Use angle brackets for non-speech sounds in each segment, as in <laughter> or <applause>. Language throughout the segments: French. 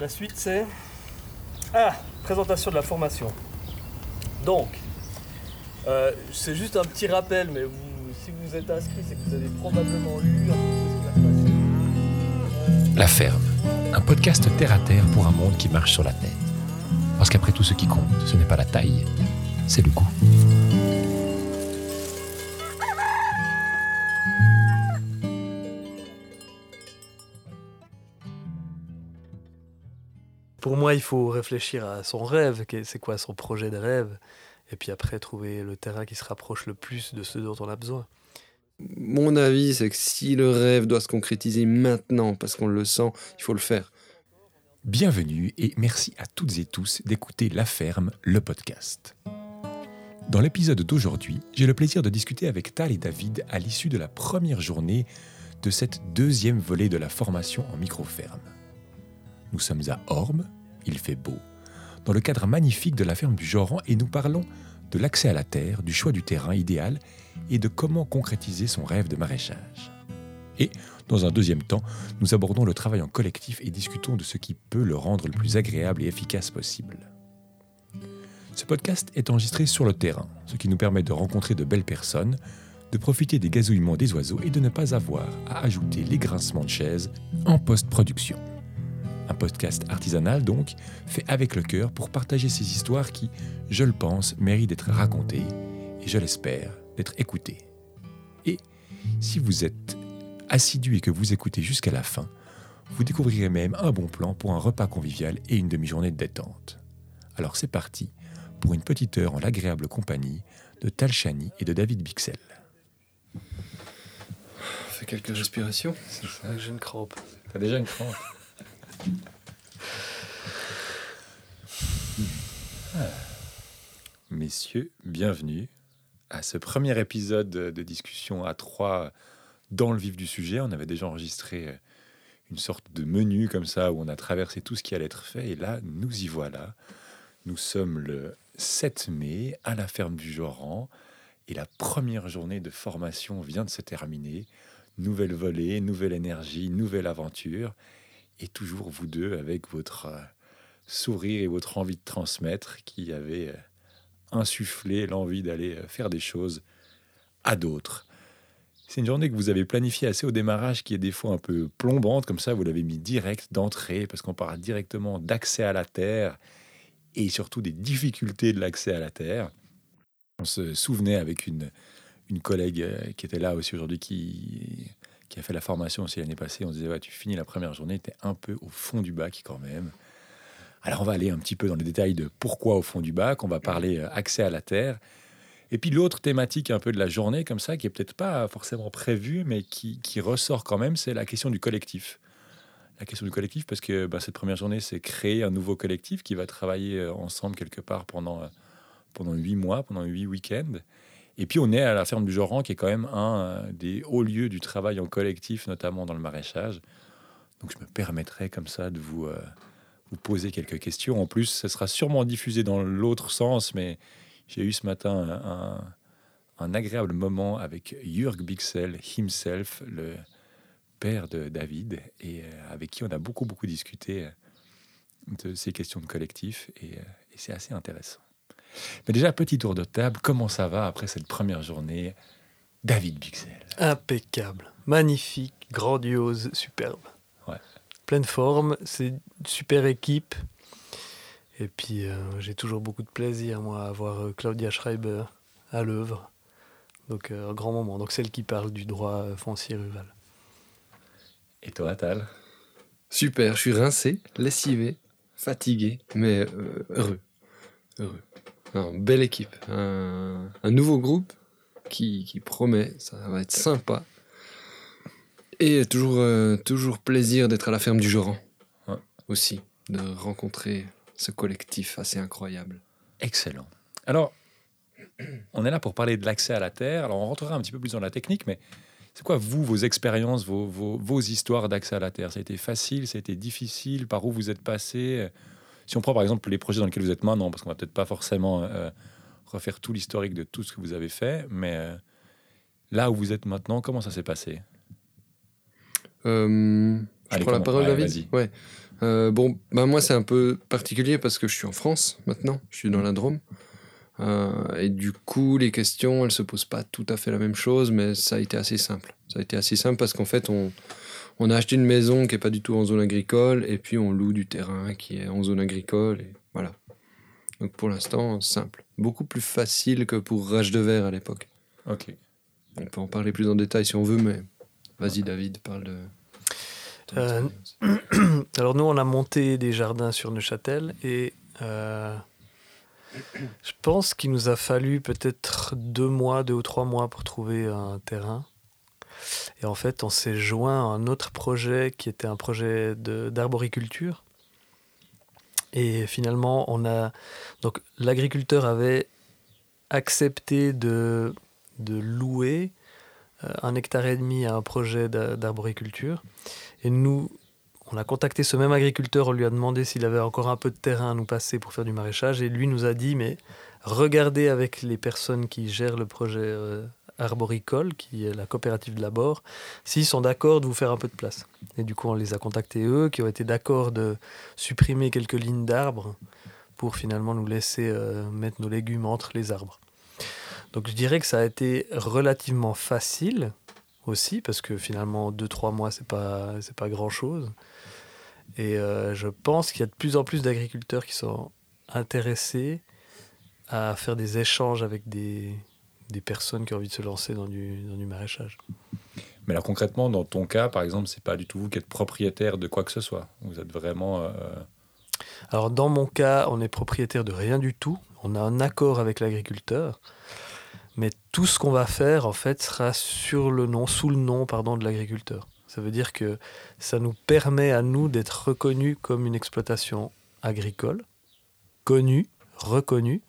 La suite, c'est. Ah Présentation de la formation. Donc, euh, c'est juste un petit rappel, mais vous, si vous êtes inscrit, c'est que vous avez probablement lu. La Ferme, un podcast terre à terre pour un monde qui marche sur la tête. Parce qu'après tout, ce qui compte, ce n'est pas la taille, c'est le goût. Moi, il faut réfléchir à son rêve, c'est quoi son projet de rêve, et puis après trouver le terrain qui se rapproche le plus de ce dont on a besoin. Mon avis, c'est que si le rêve doit se concrétiser maintenant, parce qu'on le sent, il faut le faire. Bienvenue et merci à toutes et tous d'écouter La Ferme, le podcast. Dans l'épisode d'aujourd'hui, j'ai le plaisir de discuter avec Tal et David à l'issue de la première journée de cette deuxième volée de la formation en micro-ferme. Nous sommes à Orme, il fait beau, dans le cadre magnifique de la ferme du Joran et nous parlons de l'accès à la terre, du choix du terrain idéal et de comment concrétiser son rêve de maraîchage. Et, dans un deuxième temps, nous abordons le travail en collectif et discutons de ce qui peut le rendre le plus agréable et efficace possible. Ce podcast est enregistré sur le terrain, ce qui nous permet de rencontrer de belles personnes, de profiter des gazouillements des oiseaux et de ne pas avoir à ajouter les grincements de chaises en post-production. Un podcast artisanal donc, fait avec le cœur pour partager ces histoires qui, je le pense, méritent d'être racontées et je l'espère, d'être écoutées. Et si vous êtes assidu et que vous écoutez jusqu'à la fin, vous découvrirez même un bon plan pour un repas convivial et une demi-journée de détente. Alors c'est parti pour une petite heure en l'agréable compagnie de Tal Chani et de David Bixel. On fait quelques respirations. J'ai une crampe. T'as déjà une crampe Messieurs, bienvenue à ce premier épisode de discussion à trois dans le vif du sujet. On avait déjà enregistré une sorte de menu comme ça où on a traversé tout ce qui allait être fait et là, nous y voilà. Nous sommes le 7 mai à la ferme du Joran et la première journée de formation vient de se terminer. Nouvelle volée, nouvelle énergie, nouvelle aventure et toujours vous deux avec votre euh, sourire et votre envie de transmettre qui avait euh, insufflé l'envie d'aller euh, faire des choses à d'autres. C'est une journée que vous avez planifiée assez au démarrage qui est des fois un peu plombante, comme ça vous l'avez mis direct d'entrée parce qu'on parle directement d'accès à la terre et surtout des difficultés de l'accès à la terre. On se souvenait avec une, une collègue qui était là aussi aujourd'hui qui, qui a fait la formation aussi l'année passée. On disait, ouais, tu finis la première journée, tu es un peu au fond du bac quand même. Alors on va aller un petit peu dans les détails de pourquoi au fond du bac, on va parler euh, accès à la terre. Et puis l'autre thématique un peu de la journée comme ça, qui est peut-être pas forcément prévue, mais qui, qui ressort quand même, c'est la question du collectif. La question du collectif, parce que bah, cette première journée, c'est créer un nouveau collectif qui va travailler euh, ensemble quelque part pendant, euh, pendant huit mois, pendant huit week-ends. Et puis on est à la ferme du Joran, qui est quand même un euh, des hauts lieux du travail en collectif, notamment dans le maraîchage. Donc je me permettrai comme ça de vous, euh, poser quelques questions. En plus, ce sera sûrement diffusé dans l'autre sens, mais j'ai eu ce matin un, agréable moment avec Jürg Bixel himself, le père de David, et euh, avec qui on a beaucoup, beaucoup discuté de ces questions de collectif, et c'est assez intéressant. Mais déjà, petit tour de table, comment ça va après cette première journée David Bixel? Impeccable, magnifique, grandiose, superbe. Ouais. Pleine forme, c'est une super équipe. Et puis euh, j'ai toujours beaucoup de plaisir moi à voir euh, Claudia Schreiber à l'œuvre. Donc euh, un grand moment. Donc celle qui parle du droit foncier rural. Et toi, Tal? Super, je suis rincé, lessivé, fatigué, mais euh, heureux. Heureux. Non, belle équipe. Un, un nouveau groupe qui, qui promet, ça va être sympa. Et toujours, euh, toujours plaisir d'être à la ferme du Joran. Ouais. Aussi, de rencontrer ce collectif assez incroyable. Excellent. Alors, on est là pour parler de l'accès à la terre. Alors, on rentrera un petit peu plus dans la technique, mais c'est quoi, vous, vos expériences, vos, vos, vos histoires d'accès à la terre? Ça a été facile, ça a été difficile? Par où vous êtes passé? Si on prend par exemple les projets dans lesquels vous êtes maintenant, parce qu'on va peut-être pas forcément euh, refaire tout l'historique de tout ce que vous avez fait, mais euh, là où vous êtes maintenant, comment ça s'est passé? Euh, je Allez, prends la parole, David. Ouais. Bon, bah moi c'est un peu particulier parce que je suis en France maintenant, je suis dans la Drôme. Et du coup, les questions, elles se posent pas tout à fait la même chose, mais ça a été assez simple. Ça a été assez simple parce qu'en fait, on, on a acheté une maison qui est pas du tout en zone agricole, et puis on loue du terrain qui est en zone agricole, et voilà. Donc pour l'instant, simple. Beaucoup plus facile que pour Rage de Verre à l'époque. Ok. On peut en parler plus en détail si on veut, mais vas-y David, parle de... Euh. <clears throat> Alors nous, on a monté des jardins sur Neuchâtel et euh, <clears throat> je pense qu'il nous a fallu peut-être deux mois, deux ou trois mois pour trouver un terrain. Et en fait, on s'est joint à un autre projet qui était un projet d'arboriculture. Et finalement, on a donc l'agriculteur avait accepté de, de louer euh, un hectare et demi à un projet d'a- d'arboriculture. Et nous, on a contacté ce même agriculteur, on lui a demandé s'il avait encore un peu de terrain à nous passer pour faire du maraîchage. Et lui nous a dit, mais regardez avec les personnes qui gèrent le projet euh, arboricole, qui est la coopérative de l'abord, s'ils sont d'accord de vous faire un peu de place. Et du coup, on les a contactés eux, qui ont été d'accord de supprimer quelques lignes d'arbres pour finalement nous laisser euh, mettre nos légumes entre les arbres. Donc je dirais que ça a été relativement facile aussi, parce que finalement, 2-3 mois, c'est pas, pas grand-chose. Et euh, je pense qu'il y a de plus en plus d'agriculteurs qui sont intéressés à faire des échanges avec des, des personnes qui ont envie de se lancer dans du, dans du maraîchage. Mais là, concrètement, dans ton cas, par exemple, c'est pas du tout vous qui êtes propriétaire de quoi que ce soit. Vous êtes vraiment. euh, Alors dans mon cas, on est propriétaire de rien du tout. On a un accord avec l'agriculteur. Mais tout ce qu'on va faire, en fait, sera sur le nom, sous le nom, pardon, de l'agriculteur. Ça veut dire que ça nous permet à nous d'être reconnus comme une exploitation agricole, connue, reconnue,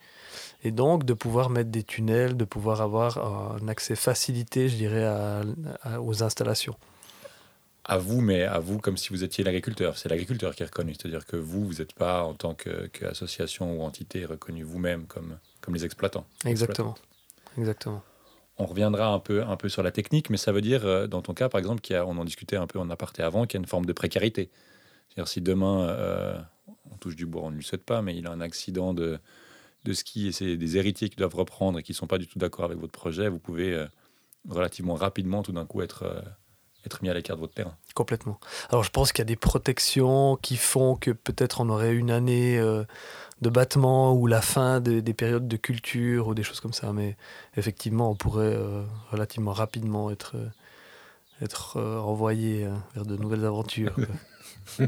et donc de pouvoir mettre des tunnels, de pouvoir avoir un accès facilité, je dirais, à- à- aux installations. à vous, mais à vous comme si vous étiez l'agriculteur. C'est l'agriculteur qui est reconnu. C'est-à-dire que vous, vous n'êtes pas en tant que- qu'association ou entité reconnu vous-même comme, comme les exploitants. Exactement. Exactement. On reviendra un peu, un peu sur la technique, mais ça veut dire, euh, dans ton cas, par exemple, qu'il y a, on en discutait un peu en aparté avant, qu'il y a une forme de précarité. C'est-à-dire si demain, euh, on touche du bois, on ne lui souhaite pas, mais il a un accident de, de ski et c'est des héritiers qui doivent reprendre et qui ne sont pas du tout d'accord avec votre projet, vous pouvez euh, relativement rapidement, tout d'un coup, être, euh, être mis à l'écart de votre terrain. Complètement. Alors je pense qu'il y a des protections qui font que peut-être on aurait une année euh, de battement ou la fin de- des périodes de culture ou des choses comme ça. Mais effectivement, on pourrait euh, relativement rapidement être, être euh, envoyé euh, vers de nouvelles aventures. <laughs> <laughs>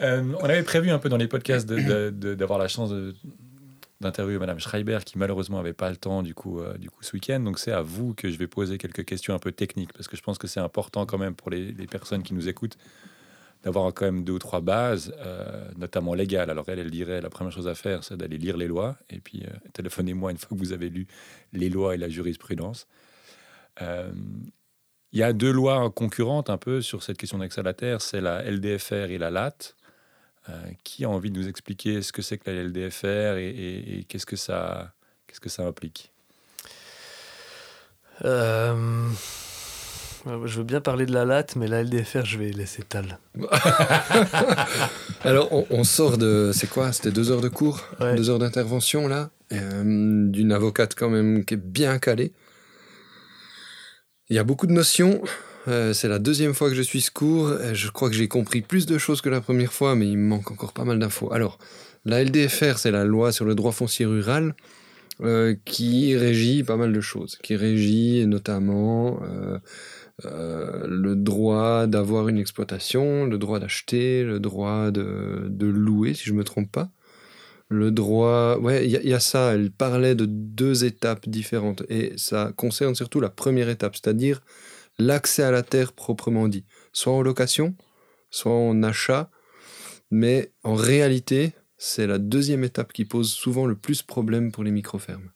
Euh, on avait prévu un peu dans les podcasts d'avoir la chance d'interviewer Madame Schreiber, qui malheureusement n'avait pas le temps du coup, euh, du coup ce week-end. Donc c'est à vous que je vais poser quelques questions un peu techniques, parce que je pense que c'est important quand même pour les, personnes qui nous écoutent d'avoir quand même deux ou trois bases, euh, notamment légales. Alors elle, elle dirait la première chose à faire, c'est d'aller lire les lois, et puis téléphonez-moi une fois que vous avez lu les lois et la jurisprudence. Il y a deux lois concurrentes un peu sur cette question d'accès à la terre, c'est la LDFR et la LAT. Euh, qui a envie de nous expliquer ce que c'est que la LDFR et, et- et qu'est-ce que ça qu'est-ce que ça implique? Euh, je veux bien parler de la latte, mais la LDFR, je vais laisser Tal. <laughs> Alors, on, on sort de. C'est quoi? C'était deux heures de cours Ouais. Deux heures d'intervention, là euh, D'une avocate, quand même, qui est bien calée. Il y a beaucoup de notions. Euh, c'est la deuxième fois que je suis ce cours. et Je crois que j'ai compris plus de choses que la première fois, mais il me manque encore pas mal d'infos. Alors, la LDFR, c'est la loi sur le droit foncier rural euh, qui régit pas mal de choses. Qui régit notamment euh, euh, le droit d'avoir une exploitation, le droit d'acheter, le droit de, louer, si je me trompe pas. Le droit. Ouais, il y a ça. Elle parlait de deux étapes différentes. Et ça concerne surtout la première étape, c'est-à-dire l'accès à la terre proprement dit. Soit en location, soit en achat. Mais en réalité, c'est la deuxième étape qui pose souvent le plus problème pour les micro-fermes.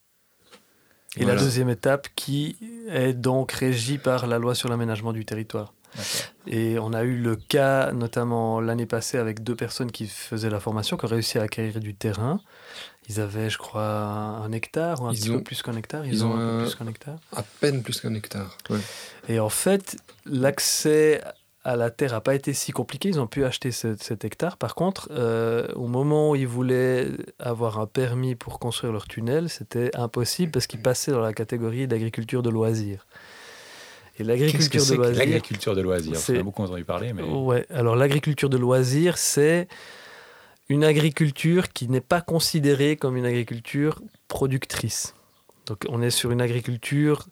Et Voilà. la deuxième étape qui est donc régie par la loi sur l'aménagement du territoire. Et on a eu le cas, notamment l'année passée, avec deux personnes qui faisaient la formation, qui ont réussi à acquérir du terrain. Ils avaient, je crois, un hectare ou un Ils petit ont- peu plus qu'un hectare. Ils, ils ont, ont un peu un- plus qu'un hectare. À peine plus qu'un hectare. ouais. Et en fait, l'accès à la terre n'a pas été si compliqué. Ils ont pu acheter ce- cet hectare. Par contre, euh, au moment où ils voulaient avoir un permis pour construire leur tunnel, c'était impossible parce qu'ils passaient dans la catégorie d'agriculture de loisirs. Et l'agriculture de loisirs. l'agriculture de loisirs? C'est- On a beaucoup entendu parler, mais Ouais, alors l'agriculture de loisirs, c'est une agriculture qui n'est pas considérée comme une agriculture productrice. Donc on est sur une agriculture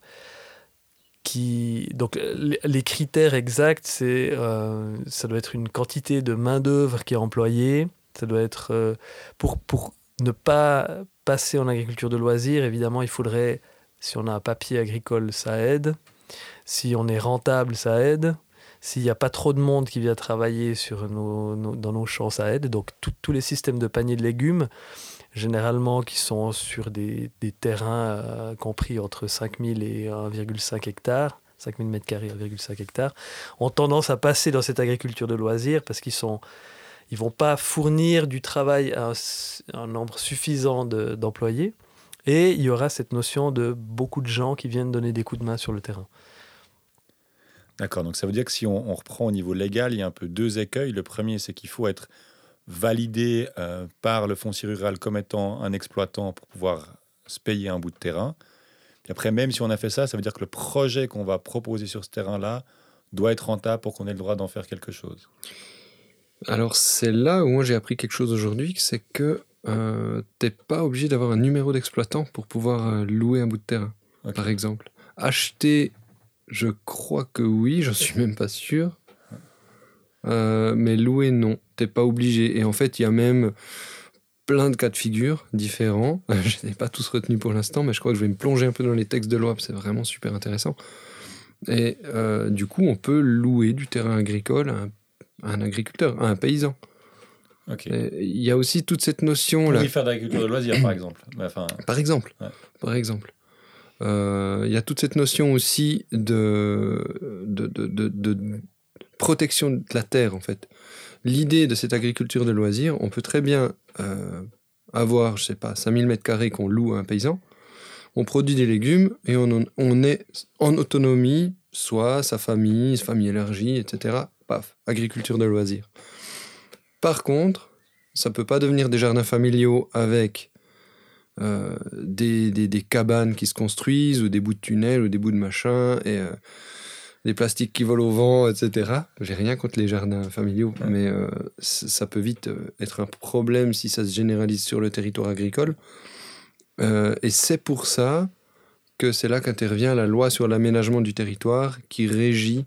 qui... Donc les critères exacts, c'est euh, ça doit être une quantité de main-d'œuvre qui est employée, ça doit être... euh, pour, pour ne pas passer en agriculture de loisirs, évidemment, il faudrait, si on a un papier agricole, ça aide. Si on est rentable, ça aide. S'il n'y a pas trop de monde qui vient travailler sur nos, dans nos champs, ça aide. Donc tous les systèmes de paniers de légumes, généralement qui sont sur des, des terrains euh, compris entre 5000 et 1,5 hectares, 5000 mètres carrés, 1,5 hectares, ont tendance à passer dans cette agriculture de loisirs parce qu'ils sont ils vont pas fournir du travail à un, nombre suffisant de- d'employés. et il y aura cette notion de beaucoup de gens qui viennent donner des coups de main sur le terrain. D'accord, donc ça veut dire que si on, on reprend au niveau légal, il y a un peu deux écueils. Le premier, c'est qu'il faut être validé euh, par le foncier rural comme étant un exploitant pour pouvoir se payer un bout de terrain. Puis après, même si on a fait ça, ça veut dire que le projet qu'on va proposer sur ce terrain-là doit être rentable pour qu'on ait le droit d'en faire quelque chose. Alors c'est là où moi j'ai appris quelque chose aujourd'hui, c'est que euh, t'es pas obligé d'avoir un numéro d'exploitant pour pouvoir euh, louer un bout de terrain, par exemple. Acheter, je crois que oui, j'en suis même pas sûr. Euh, mais louer, non, t'es pas obligé. Et en fait, il y a même plein de cas de figure différents. <laughs> je n'ai pas tous retenus pour l'instant, mais je crois que je vais me plonger un peu dans les textes de loi, parce que c'est vraiment super intéressant. Et euh, du coup, on peut louer du terrain agricole à un, à un agriculteur, à un paysan. Il y a aussi toute cette notion là. y faire de l'agriculture de loisirs, par <clears throat> exemple. Enfin, Par exemple. Ouais. Par exemple. Euh, Il y a toute cette notion aussi de, protection de la terre, en fait. L'idée de cette agriculture de loisirs, on peut très bien euh, avoir, je sais pas, 5000 mètres carrés qu'on loue à un paysan. On produit des légumes et on est en autonomie, soit sa famille, sa famille élargie, etc. Paf, agriculture de loisirs. Par contre, ça peut pas devenir des jardins familiaux avec euh, des, des- des cabanes qui se construisent ou des bouts de tunnels ou des bouts de machin et euh, des plastiques qui volent au vent, etc. J'ai rien contre les jardins familiaux, Ouais. mais euh, ça peut vite être un problème si ça se généralise sur le territoire agricole. Et c'est pour ça que c'est là qu'intervient la loi sur l'aménagement du territoire qui régit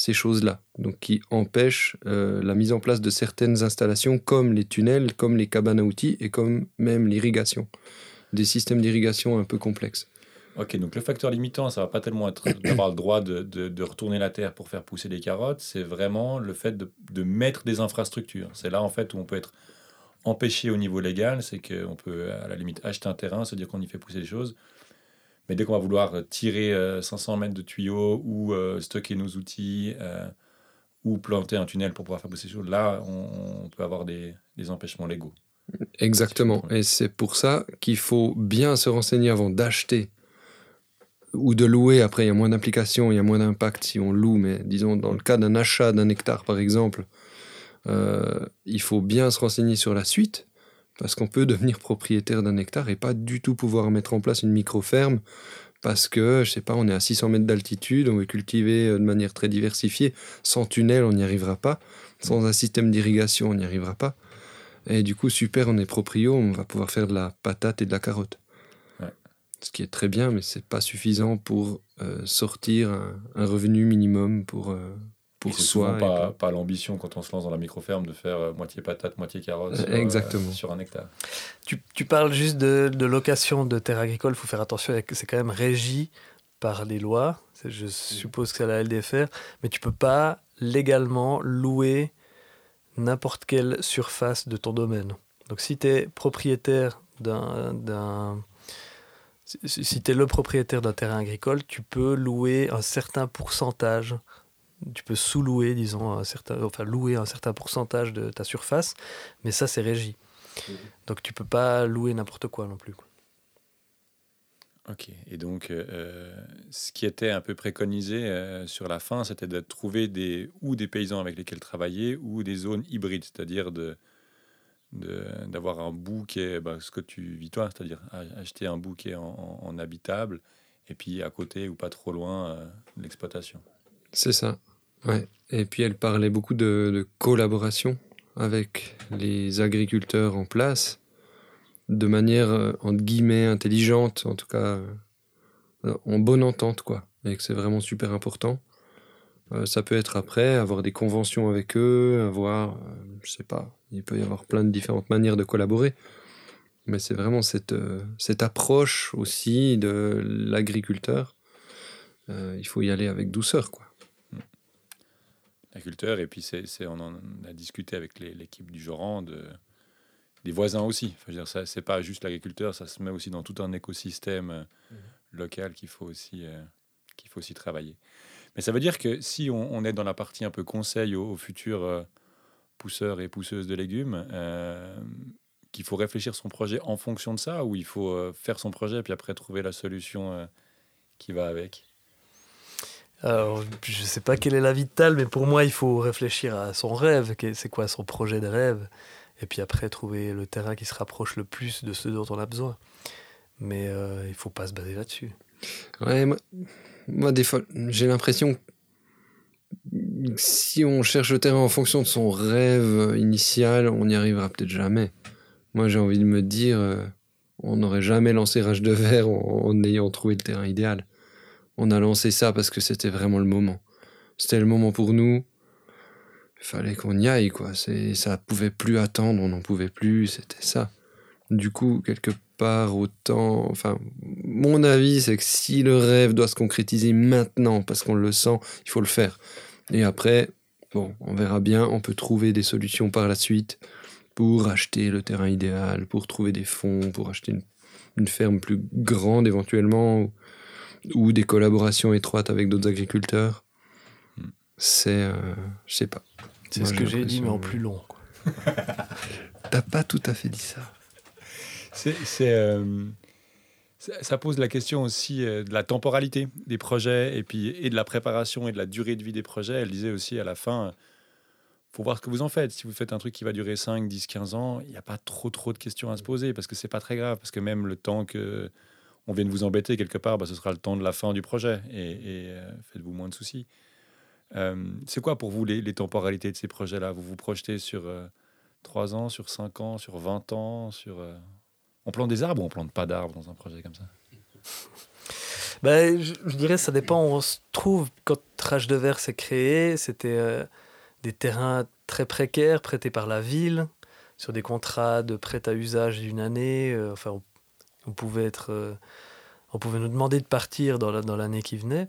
ces choses-là, donc qui empêche euh, la mise en place de certaines installations comme les tunnels, comme les cabanes à outils et comme même l'irrigation, des systèmes d'irrigation un peu complexes. ok, donc le facteur limitant, ça va pas tellement être <coughs> d'avoir le droit de, retourner la terre pour faire pousser les carottes, c'est vraiment le fait de, de mettre des infrastructures. C'est là en fait où on peut être empêché au niveau légal, c'est qu'on peut à la limite acheter un terrain, se dire qu'on y fait pousser des choses. Mais dès qu'on va vouloir tirer euh, 500 mètres de tuyaux ou euh, stocker nos outils euh, ou planter un tunnel pour pouvoir faire pousser choses, là, on, on peut avoir des, des empêchements légaux. Exactement. Et c'est pour ça qu'il faut bien se renseigner avant d'acheter ou de louer. Après, il y a moins d'implications, il y a moins d'impact si on loue. Mais disons, dans le cas d'un achat d'un hectare, par exemple, euh, il faut bien se renseigner sur la suite. Parce qu'on peut <laughs> devenir propriétaire d'un hectare et pas du tout pouvoir mettre en place une micro-ferme parce que, je sais pas, on est à 600 mètres d'altitude, on veut cultiver euh, de manière très diversifiée. Sans tunnel, on n'y arrivera pas. Sans un système d'irrigation, on n'y arrivera pas. Et du coup, super, on est proprio, on va pouvoir faire de la patate et de la carotte. Ouais. Ce qui est très bien, mais c'est pas suffisant pour euh, sortir un, un revenu minimum pour, euh, pour souvent et pas, pour- pas l'ambition quand on se lance dans la micro-ferme de faire euh, moitié patate, moitié carotte Euh, sur, exactement. sur un hectare. Tu, tu parles juste de, de location de terres agricoles, il faut faire attention, c'est quand même régi par les lois, je suppose que c'est la LDFR, mais tu peux pas légalement louer n'importe quelle surface de ton domaine. Donc si tu es propriétaire d'un... Si tu es le propriétaire d'un terrain agricole, tu peux louer un certain pourcentage, tu peux sous-louer, disons, un certain, enfin louer un certain pourcentage de ta surface, mais ça c'est régi. Donc tu peux pas louer n'importe quoi non plus. quoi. Ok, et donc euh, ce qui était un peu préconisé euh, sur la fin, c'était de trouver des, ou des paysans avec lesquels travailler ou des zones hybrides, c'est-à-dire de, de- d'avoir un bout qui est bah, ce que tu vis toi, c'est-à-dire a- acheter un bout qui est en, en habitable et puis à côté ou pas trop loin euh, l'exploitation. C'est ça. Ouais. Et puis elle parlait beaucoup de, collaboration avec les agriculteurs en place, de manière euh, entre guillemets intelligente, en tout cas euh, en bonne entente, quoi. Et que c'est vraiment super important. Euh, ça peut être après, avoir des conventions avec eux, avoir, je sais pas, il peut y avoir plein de différentes manières de collaborer. Mais c'est vraiment cette, cette approche aussi de l'agriculteur. Il faut y aller avec douceur, quoi. L'agriculteur, et puis c'est, on en a discuté avec l'équipe du Joran, de, des voisins aussi. Enfin, je veux dire, ça, c'est pas juste l'agriculteur, ça se met aussi dans tout un écosystème euh, local qu'il faut, aussi, euh, qu'il faut aussi travailler. Mais ça veut dire que si on, on est dans la partie un peu conseil aux, aux futurs euh, pousseurs et pousseuses de légumes, qu'il faut réfléchir son projet en fonction de ça, ou il faut faire son projet puis après trouver la solution qui va avec? Je sais pas quel est l'avis de Tal, mais pour moi, il faut réfléchir à son rêve. C'est quoi son projet de rêve Et puis après, trouver le terrain qui se rapproche le plus de ce dont on a besoin. Mais euh, il faut pas se baser là-dessus. Ouais, moi, moi, des fois, j'ai l'impression que si on cherche le terrain en fonction de son rêve initial, on n'y arrivera peut-être jamais. Moi, j'ai envie de me dire, euh, on n'aurait jamais lancé Rage de Verre en, en ayant trouvé le terrain idéal. On a lancé ça parce que c'était vraiment le moment. C'était le moment pour nous. Il fallait qu'on y aille, quoi. C'est, ça pouvait plus attendre, on n'en pouvait plus, c'était ça. Du coup, quelque part, autant. Enfin, mon avis, c'est que si le rêve doit se concrétiser maintenant, parce qu'on le sent, il faut le faire. Et après, bon, on verra bien, on peut trouver des solutions par la suite pour acheter le terrain idéal, pour trouver des fonds, pour acheter une, ferme plus grande éventuellement, ou des collaborations étroites avec d'autres agriculteurs. C'est. euh, je sais pas. C'est ce que j'ai dit, mais en plus long. <laughs> T'as pas tout à fait dit ça. C'est, euh, ça, pose la question aussi euh, de la temporalité des projets et puis et de la préparation et de la durée de vie des projets. Elle disait aussi à la fin, faut voir ce que vous en faites. Si vous faites un truc qui va durer 5, 10, 15 ans, il n'y a pas trop trop de questions à se poser parce que c'est pas très grave parce que même le temps que on vienne vous embêter quelque part, bah, ce sera le temps de la fin du projet et, euh, faites-vous moins de soucis. Euh, c'est quoi pour vous les, temporalités de ces projets-là? Vous vous projetez sur euh, 3 ans, sur 5 ans, sur 20 ans, sur... euh, on plante des arbres ou on plante pas d'arbres dans un projet comme ça? <laughs> Ben, je, je dirais ça dépend où on se trouve. Quand Rage de Verre s'est créé, c'était des terrains très précaires prêtés par la ville, sur des contrats de prêt à usage d'une année. enfin, on pouvait être, euh, on pouvait nous demander de partir dans la- dans l'année qui venait.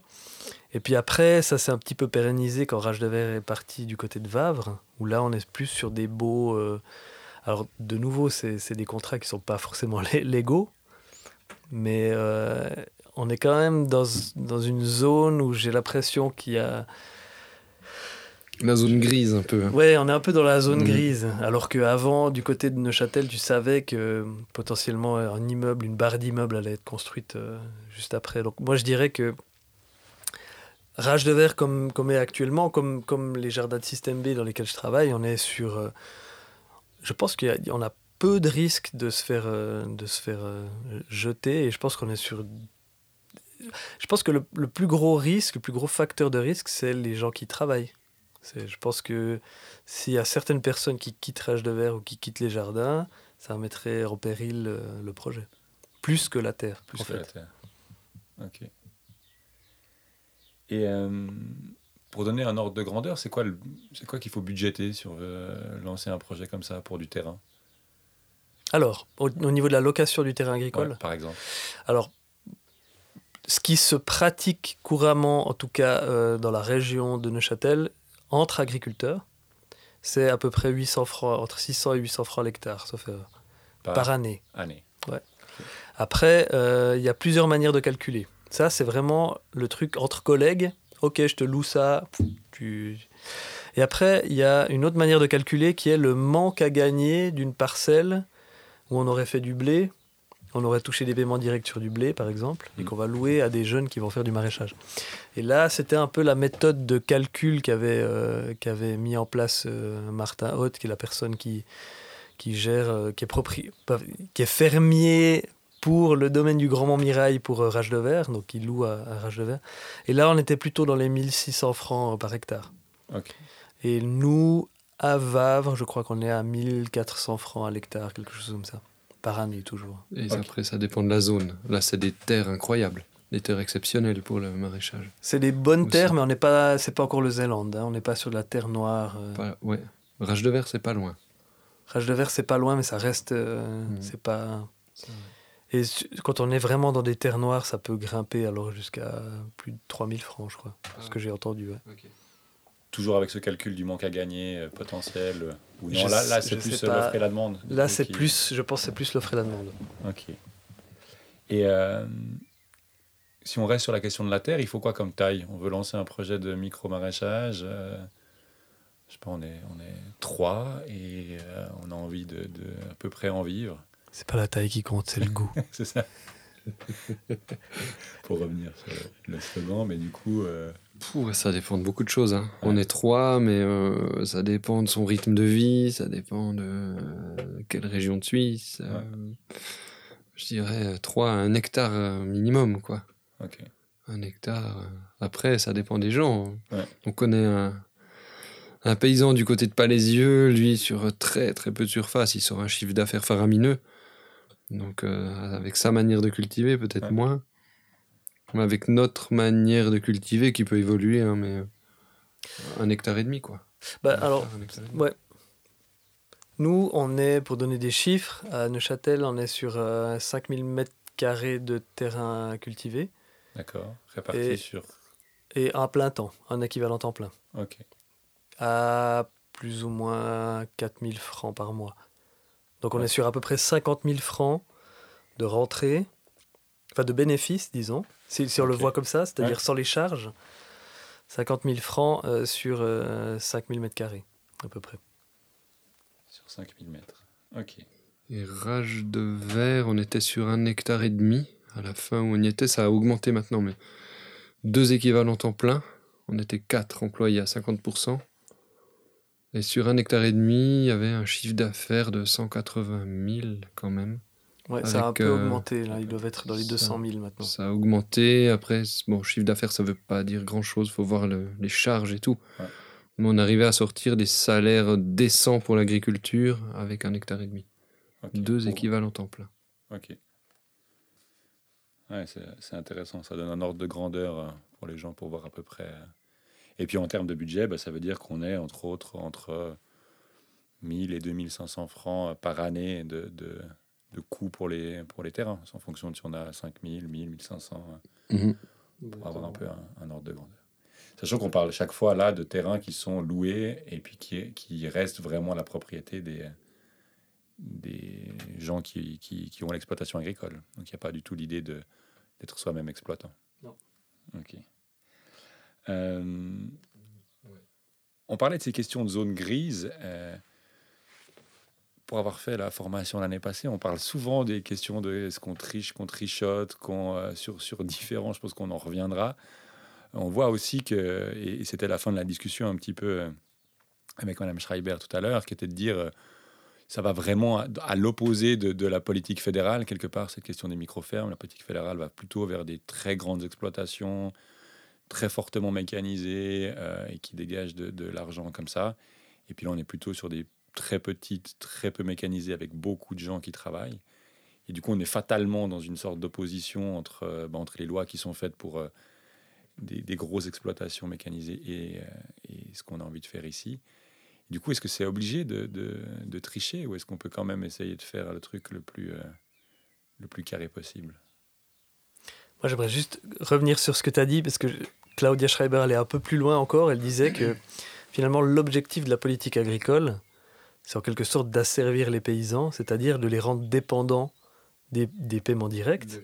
Et puis après, ça s'est un petit peu pérennisé quand Rage de Verre est parti du côté de Vavre, où là, on est plus sur des beaux. euh, alors, de nouveau, c'est des contrats qui sont pas forcément <laughs> lé- légaux, mais euh, on est quand même dans, dans une zone où j'ai l'impression qu'il y a. La zone grise, un peu. Ouais, on est un peu dans la zone Mhm. grise. Alors qu'avant, du côté de Neuchâtel, tu savais que potentiellement un immeuble, une barre d'immeuble allait être construite euh, juste après. Donc moi, je dirais que Rage de Verre, comme, comme est actuellement, comme, comme les jardins de système B dans lesquels je travaille, on est sur. euh, je pense qu'on a peu de risques de se faire, euh, de se faire jeter et je pense qu'on est sur. Je pense que le, le plus gros risque, le plus gros facteur de risque, c'est les gens qui travaillent. C'est- Je pense que s'il y a certaines personnes qui quittent Rage de Verre ou qui quittent les jardins, ça mettrait en péril euh, le projet. Plus que la terre, Plus en que fait. la terre. Ok. Et euh, pour donner un ordre de grandeur, c'est quoi, c'est quoi qu'il faut budgéter sur euh, lancer un projet comme ça pour du terrain? Alors, au, au niveau de la location du terrain agricole, Ouais, Par exemple. alors, ce qui se pratique couramment, en tout cas euh, dans la région de Neuchâtel, entre agriculteurs, c'est à peu près 800 francs, entre 600 et 800 francs l'hectare, sauf erreur, Par, par année. année. Après, euh, il y a plusieurs manières de calculer. Ça, c'est vraiment le truc entre collègues. Ok, je te loue ça. Tu... Et après, il y a une autre manière de calculer qui est le manque à gagner d'une parcelle où on aurait fait du blé on aurait touché des paiements directs sur du blé, par exemple, et Mm. qu'on va louer à des jeunes qui vont faire du maraîchage. Et là, c'était un peu la méthode de calcul qu'avait euh, qu'avait mis en place euh, Martin Haute, qui est la personne qui, qui gère, euh, qui, est propri- pas- qui est fermier pour le domaine du Grand Mont-Mirail pour Rage de Verre, donc il loue à, à Rage de Verre. Et là, on était plutôt dans les 1600 francs par hectare. Et nous, à Vavre, je crois qu'on est à 1400 francs à l'hectare, quelque chose comme ça. Par année, toujours. Et après, ça dépend de la zone. Là, c'est des terres incroyables. Des terres exceptionnelles pour le maraîchage. C'est des bonnes Aussi. terres, mais on n'est pas, c'est pas encore le Zélande. hein. On n'est pas sur de la terre noire. euh. Pas- ouais. Rage de verre, c'est pas loin. Rage de verre, c'est pas loin, mais ça reste. euh, Mhm. C'est pas. Et quand on est vraiment dans des terres noires, ça peut grimper alors jusqu'à plus de 3000 francs, je crois. Ce que j'ai entendu. ouais. Toujours avec ce calcul du manque à gagner euh, potentiel. Ou non, Je là, c'est plus euh, l'offre et la demande. Là, c'est il- plus. Je pense que c'est plus l'offre et la demande. Ok. Et euh, si on reste sur la question de la terre, il faut quoi comme taille? On veut lancer un projet de micro-maraîchage. euh, je sais pas, on est, on est trois et euh, on a envie de, de à peu près en vivre. C'est pas la taille qui compte, c'est le goût. <laughs> C'est ça. <laughs> Pour revenir sur le, le slogan, mais du coup, euh, Pouh, ça dépend de beaucoup de choses. hein. On est trois, mais euh, ça dépend de son rythme de vie, ça dépend de euh, quelle région de Suisse. euh, je dirais trois, un hectare minimum, quoi. Un hectare. Après, ça dépend des gens. Ouais. On connaît un, un paysan du côté de Palaisieux, lui, sur très très peu de surface, il sort un chiffre d'affaires faramineux. Donc, avec sa manière de cultiver, peut-être moins. Mais avec notre manière de cultiver qui peut évoluer, hein, mais euh, un hectare et demi, quoi. Bah, Un alors, hectare, demi. Ouais. Nous, on est, pour donner des chiffres, à Neuchâtel, on est sur euh, 5000 mètres carrés de terrain cultivé D'accord. Réparti Et- sur. et un plein temps, un équivalent temps plein, Ok. à plus ou moins 4000 francs par mois. Donc on Ouais. est sur à peu près 50 000 francs de rentrée, enfin de bénéfices, disons, si, si on le voit comme ça, c'est-à-dire Ouais. sans les charges. 50 000 francs euh, sur 5000 mètres carrés, à peu près. Sur 5000 mètres. Ok. Et rage de verre, on était sur un hectare et demi. À la fin où on y était, ça a augmenté maintenant, mais deux équivalents temps plein. On était quatre employés à 50%. Et sur un hectare et demi, il y avait un chiffre d'affaires de 180 000 quand même. Ouais, ça a un peu euh, augmenté, là. ils doivent être dans les ça- 200 000 maintenant. Ça a augmenté. Après, bon, chiffre d'affaires, ça veut pas dire grand-chose. Il faut voir le- les charges et tout. Ouais. Mais on arrivait à sortir des salaires décents pour l'agriculture avec un hectare et demi. Deux équivalents temps plein. Ok. Ouais, c'est c'est intéressant. Ça donne un ordre de grandeur euh, pour les gens pour voir à peu près. euh. Et puis en termes de budget, bah, ça veut dire qu'on est entre autres entre euh, 1000 et 2500 francs par année de, de, de coûts pour les, pour les terrains, en fonction de si on a 5000, 1000, 1500, euh, Mhm. pour avoir un peu un, un ordre de grandeur. Sachant qu'on parle chaque fois là de terrains qui sont loués et puis qui, qui restent vraiment la propriété des, des gens qui, qui, qui ont l'exploitation agricole. Donc il n'y a pas du tout l'idée de- d'être soi-même exploitant. Non. Ok. Euh, on parlait de ces questions de zone grise. euh, pour avoir fait la formation l'année passée, on parle souvent des questions de est-ce qu'on triche, qu'on trichote, euh, sur, différents, je pense qu'on en reviendra. On voit aussi que, et c'était la fin de la discussion un petit peu euh, avec Madame Schreiber tout à l'heure, qui était de dire euh, ça va vraiment à, l'opposé de, la politique fédérale, quelque part, cette question des micro-fermes. La politique fédérale va plutôt vers des très grandes exploitations, très fortement mécanisées et qui dégagent de l'argent comme ça. Et puis là, on est plutôt sur des très petites, très peu mécanisées, avec beaucoup de gens qui travaillent. Et du coup, on est fatalement dans une sorte d'opposition entre, euh, bah, entre les lois qui sont faites pour euh, des, grosses exploitations mécanisées et, euh, et ce qu'on a envie de faire ici. Du coup, est-ce que c'est obligé de, tricher ou est-ce qu'on peut quand même essayer de faire le truc le plus, le plus carré possible? Moi, j'aimerais juste revenir sur ce que tu as dit, parce que Claudia Schreiber allait un peu plus loin encore. Elle disait que finalement, l'objectif de la politique agricole, c'est en quelque sorte d'asservir les paysans, c'est-à-dire de les rendre dépendants des, des paiements directs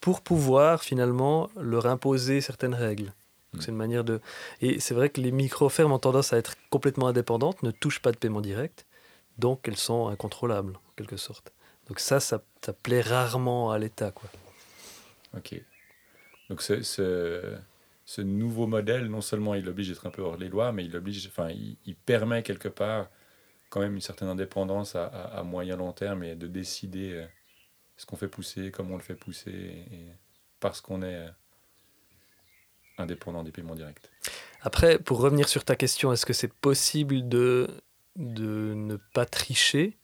pour pouvoir finalement leur imposer certaines règles. C'est une manière de. Et c'est vrai que les micro-fermes ont tendance à être complètement indépendantes, ne touchent pas de paiement direct, donc elles sont incontrôlables en quelque sorte. Donc ça, ça, ça plaît rarement à l'État. quoi. Ok. Donc ce, ce, ce nouveau modèle, non seulement il oblige d'être un peu hors les lois, mais il oblige, enfin, il, il permet quelque part quand même une certaine indépendance à, moyen long terme et de décider euh, ce qu'on fait pousser, comment on le fait pousser, et parce qu'on est euh, indépendant des paiements directs. Après, pour revenir sur ta question, est-ce que c'est possible de, de ne pas tricher?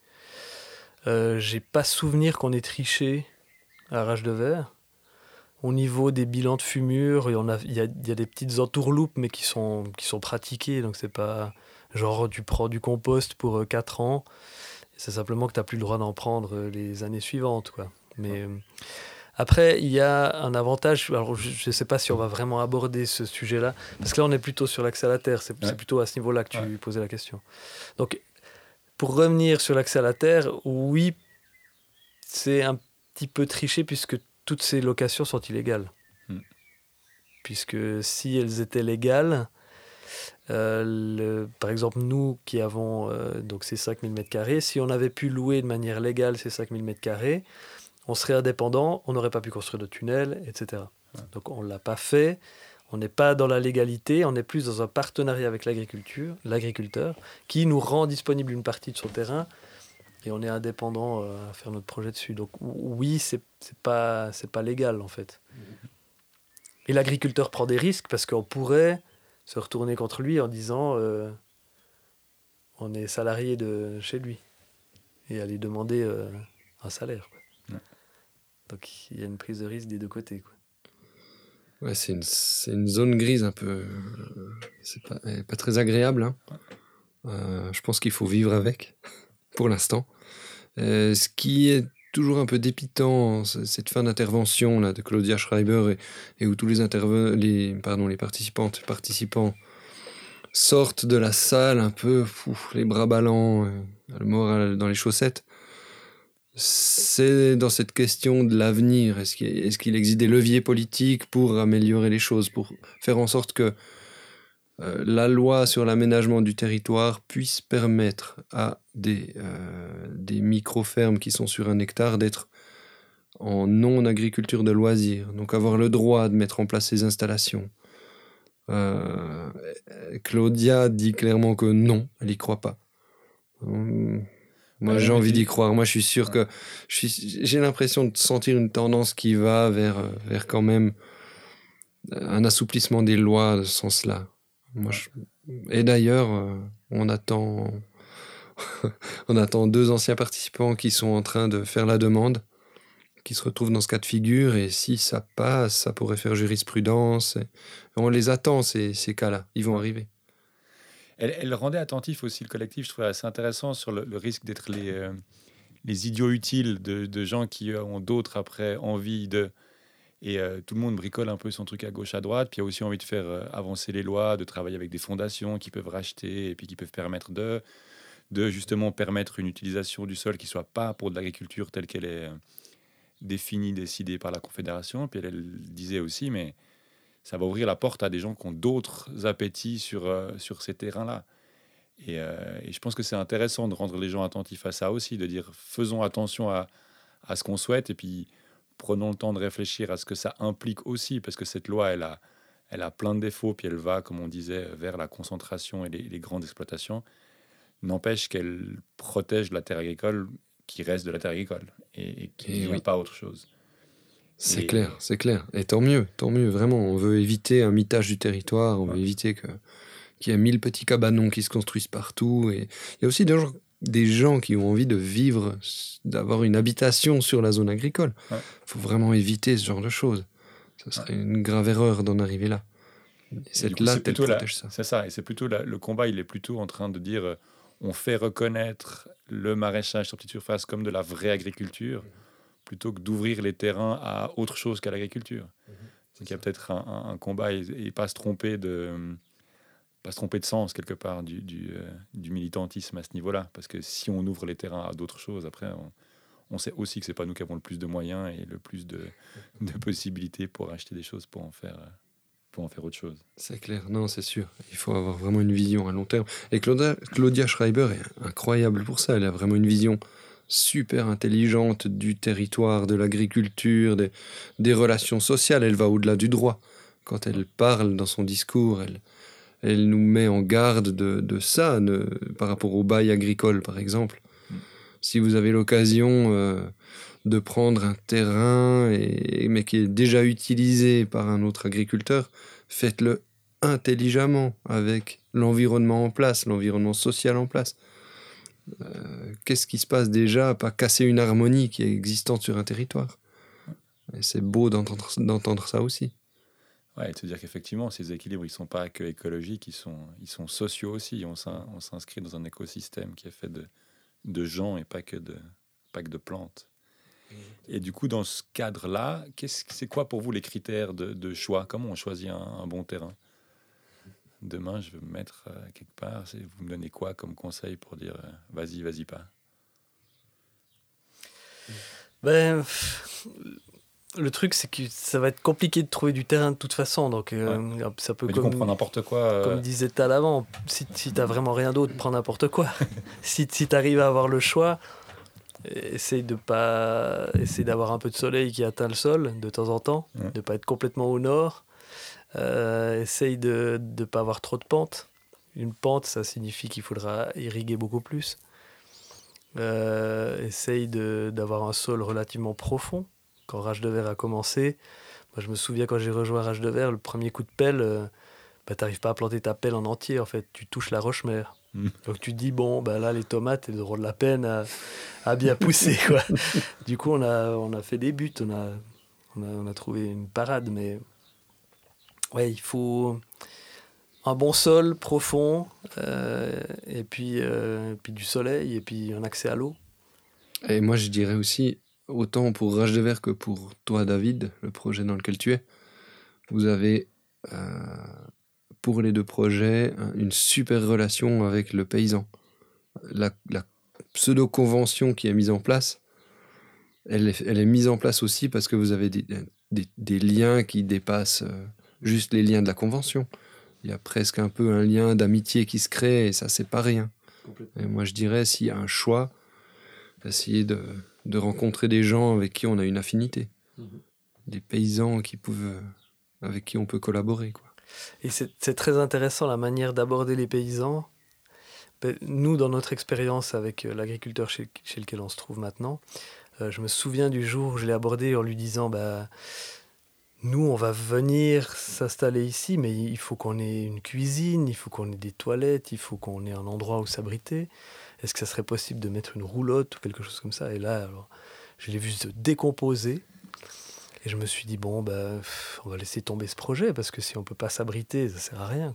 Euh, J'ai pas souvenir qu'on ait triché à Rage de Verre. Au niveau des bilans de fumure, il y, a, a, il y a des petites entourloupes, mais qui sont, qui sont pratiquées. Donc, c'est pas genre tu prends du compost pour 4 ans. C'est simplement que tu n'as plus le droit d'en prendre euh, les années suivantes. Quoi. Mais. euh, après, il y a un avantage. Alors, je ne sais pas si on va vraiment aborder ce sujet-là, parce que là, on est plutôt sur l'accès à la terre. C'est Ouais. plutôt à ce niveau-là que tu Ouais. posais la question. Donc, pour revenir sur l'accès à la terre, oui, c'est un petit peu triché puisque toutes ces locations sont illégales. Hmm. Puisque si elles étaient légales, euh, le- par exemple, nous qui avons euh, donc ces 5000 m2, si on avait pu louer de manière légale ces 5000 m2, on serait indépendant, on n'aurait pas pu construire de tunnels, etc. Donc on ne l'a pas fait, on n'est pas dans la légalité, on est plus dans un partenariat avec l'agriculture, l'agriculteur, qui nous rend disponible une partie de son terrain et on est indépendant euh, à faire notre projet dessus. Donc ou- oui, c'est c'est pas c'est pas légal en fait. Et l'agriculteur prend des risques parce qu'on pourrait se retourner contre lui en disant euh, on est salarié de chez lui et aller demander euh, un salaire. quoi. Ouais. Donc il y a une prise de risque des deux côtés. Quoi. Ouais, c'est une, c'est une zone grise un peu. C'est pas, pas très agréable. hein. Euh, je pense qu'il faut vivre avec, <laughs> pour l'instant. Ce qui est toujours un peu dépitant, cette fin d'intervention là, de Claudia Schreiber et, où tous les, pardon, les participantes participants sortent de la salle un peu les bras ballants, euh, le moral dans les chaussettes. C'est dans cette question de l'avenir. Est-ce qu'il existe des leviers politiques pour améliorer les choses, pour faire en sorte que euh, la loi sur l'aménagement du territoire puisse permettre à des, euh, des micro-fermes qui sont sur un hectare d'être en non-agriculture de loisirs, donc avoir le droit de mettre en place ces installations. Euh, Claudia dit clairement que non, elle n'y croit pas. Hum, Moi, Ouais, j'ai envie d'y croire. Moi, je suis sûr que j'ai l'impression de sentir une tendance qui va vers, vers quand même un assouplissement des lois de ce sens-là. Et d'ailleurs, euh, on attend, <laughs> on attend deux anciens participants qui sont en train de faire la demande, qui se retrouvent dans ce cas de figure, et si ça passe, ça pourrait faire jurisprudence. On les attend, ces, ces cas-là. Ils vont arriver. Elle, rendait attentif aussi le collectif, je trouvais assez intéressant sur le, risque d'être les, euh, les idiots utiles de, de gens qui ont d'autres après envie de. Et euh, tout le monde bricole un peu son truc à gauche, à droite, puis il y a aussi envie de faire euh, avancer les lois, de travailler avec des fondations qui peuvent racheter et puis qui peuvent permettre de, de justement permettre une utilisation du sol qui soit pas pour de l'agriculture telle qu'elle est euh, définie, décidée par la Confédération. Puis elle, disait aussi, mais ça va ouvrir la porte à des gens qui ont d'autres appétits sur, sur ces terrains-là. Et, et je pense que c'est intéressant de rendre les gens attentifs à ça aussi, de dire faisons attention à, à ce qu'on souhaite et puis prenons le temps de réfléchir à ce que ça implique aussi, parce que cette loi, elle a, elle a plein de défauts, puis elle va, comme on disait, vers la concentration et les, les grandes exploitations. N'empêche qu'elle protège la terre agricole qui reste de la terre agricole et, et qui Et ne oui. pas autre chose. C'est Et- clair, c'est clair. Et tant mieux, tant mieux, vraiment. On veut éviter un mitage du territoire, on veut éviter que qu'il y ait mille petits cabanons qui se construisent partout. Et il y a aussi des gens, des gens qui ont envie de vivre, d'avoir une habitation sur la zone agricole. Il Ouais. faut vraiment éviter ce genre de choses. Ce serait une grave erreur d'en arriver là. Et Et cette coup, elle plutôt la- ça. C'est ça, et c'est plutôt la- le combat, il est plutôt en train de dire euh, on fait reconnaître le maraîchage sur petite surface comme de la vraie agriculture, plutôt que d'ouvrir les terrains à autre chose qu'à l'agriculture. Donc il y a peut-être un, un- un combat et, et pas se tromper de pas se tromper de sens quelque part du, euh, du militantisme à ce niveau-là, parce que si on ouvre les terrains à d'autres choses, après on, on sait aussi que c'est pas nous qui avons le plus de moyens et le plus de, <laughs> de possibilités pour acheter des choses pour en faire euh, pour en faire autre chose. C'est clair, non, c'est sûr. Il faut avoir vraiment une vision à long terme. Et Claudia, Claudia Schreiber est incroyable pour ça. Elle a vraiment une vision super intelligente du territoire, de l'agriculture, des, des relations sociales. Elle va au-delà du droit. Quand elle parle dans son discours, elle, elle nous met en garde de, de ça, de- par rapport au bail agricole, par exemple. Mm. Si vous avez l'occasion euh, de prendre un terrain, et, mais qui est déjà utilisé par un autre agriculteur, faites-le intelligemment, avec l'environnement en place, l'environnement social en place. Euh, Qu'est-ce qui se passe déjà à pas casser une harmonie qui est existante sur un territoire? Et c'est beau d'entendre ça aussi. Ouais, et de se dire qu'effectivement, ces équilibres, ils sont pas que écologiques, ils sont, ils sont sociaux aussi. On s'in- on s'inscrit dans un écosystème qui est fait de, de gens et pas que de, pas que de plantes. Et du coup, dans ce cadre-là, c'est quoi pour vous les critères de, de choix? Comment on choisit un, bon terrain? Demain, je veux me mettre euh, quelque part. Vous me donnez quoi comme conseil pour dire euh, vas-y, vas-y pas? Ben, le truc, c'est que ça va être compliqué de trouver du terrain de toute façon. Donc, euh, ça peut Mais comme, n'importe quoi. euh, comme disait Tal avant, si, si t'as vraiment rien d'autre, prends n'importe quoi. <laughs> si si t'arrives à avoir le choix, essaye de pas, essaye d'avoir un peu de soleil qui atteint le sol de temps en temps, Ouais. de pas être complètement au nord. Euh, essaye de ne pas avoir trop de pente. Une pente, ça signifie qu'il faudra irriguer beaucoup plus. Essaye d'avoir un sol relativement profond. Quand Rage de Verre a commencé, moi je me souviens quand j'ai rejoint Rage de Verre, le premier coup de pelle, euh, bah, t'arrives pas à planter ta pelle en entier en fait, tu touches la roche-mère. Mm. Donc tu te dis, bon, bah, là les tomates, elles auront de la peine à, à bien pousser. Quoi. <laughs> du coup, on a, on a fait des buts, on a, on, a, on a trouvé une parade, mais ouais, il faut un bon sol profond, euh, et puis, euh, puis du soleil, et puis un accès à l'eau. Et moi, je dirais aussi, autant pour Rage de Verre que pour toi, David, le projet dans lequel tu es, vous avez, euh, pour les deux projets, un- une super relation avec le paysan. La, la pseudo-convention qui est mise en place, elle est, elle est mise en place aussi parce que vous avez des, des- des liens qui dépassent euh, juste les liens de la convention. Il y a presque un peu un lien d'amitié qui se crée et ça, c'est pas rien. Et moi, je dirais, s'il y a un choix, essayer de, de rencontrer des gens avec qui on a une affinité. Mhm. Des paysans qui peuvent, avec qui on peut collaborer. Quoi. Et c'est très intéressant la manière d'aborder les paysans. Ben, Nous, dans notre expérience avec euh, l'agriculteur chez, chez lequel on se trouve maintenant, euh, je me souviens du jour où je l'ai abordé en lui disant bah, Nous, on va venir s'installer ici, mais il faut qu'on ait une cuisine, il faut qu'on ait des toilettes, il faut qu'on ait un endroit où s'abriter. Est-ce que ça serait possible de mettre une roulotte ou quelque chose comme ça? Et là, je l'ai vu se décomposer. Et je me suis dit, bon, bah, on va laisser tomber ce projet, parce que si on peut pas s'abriter, ça sert à rien.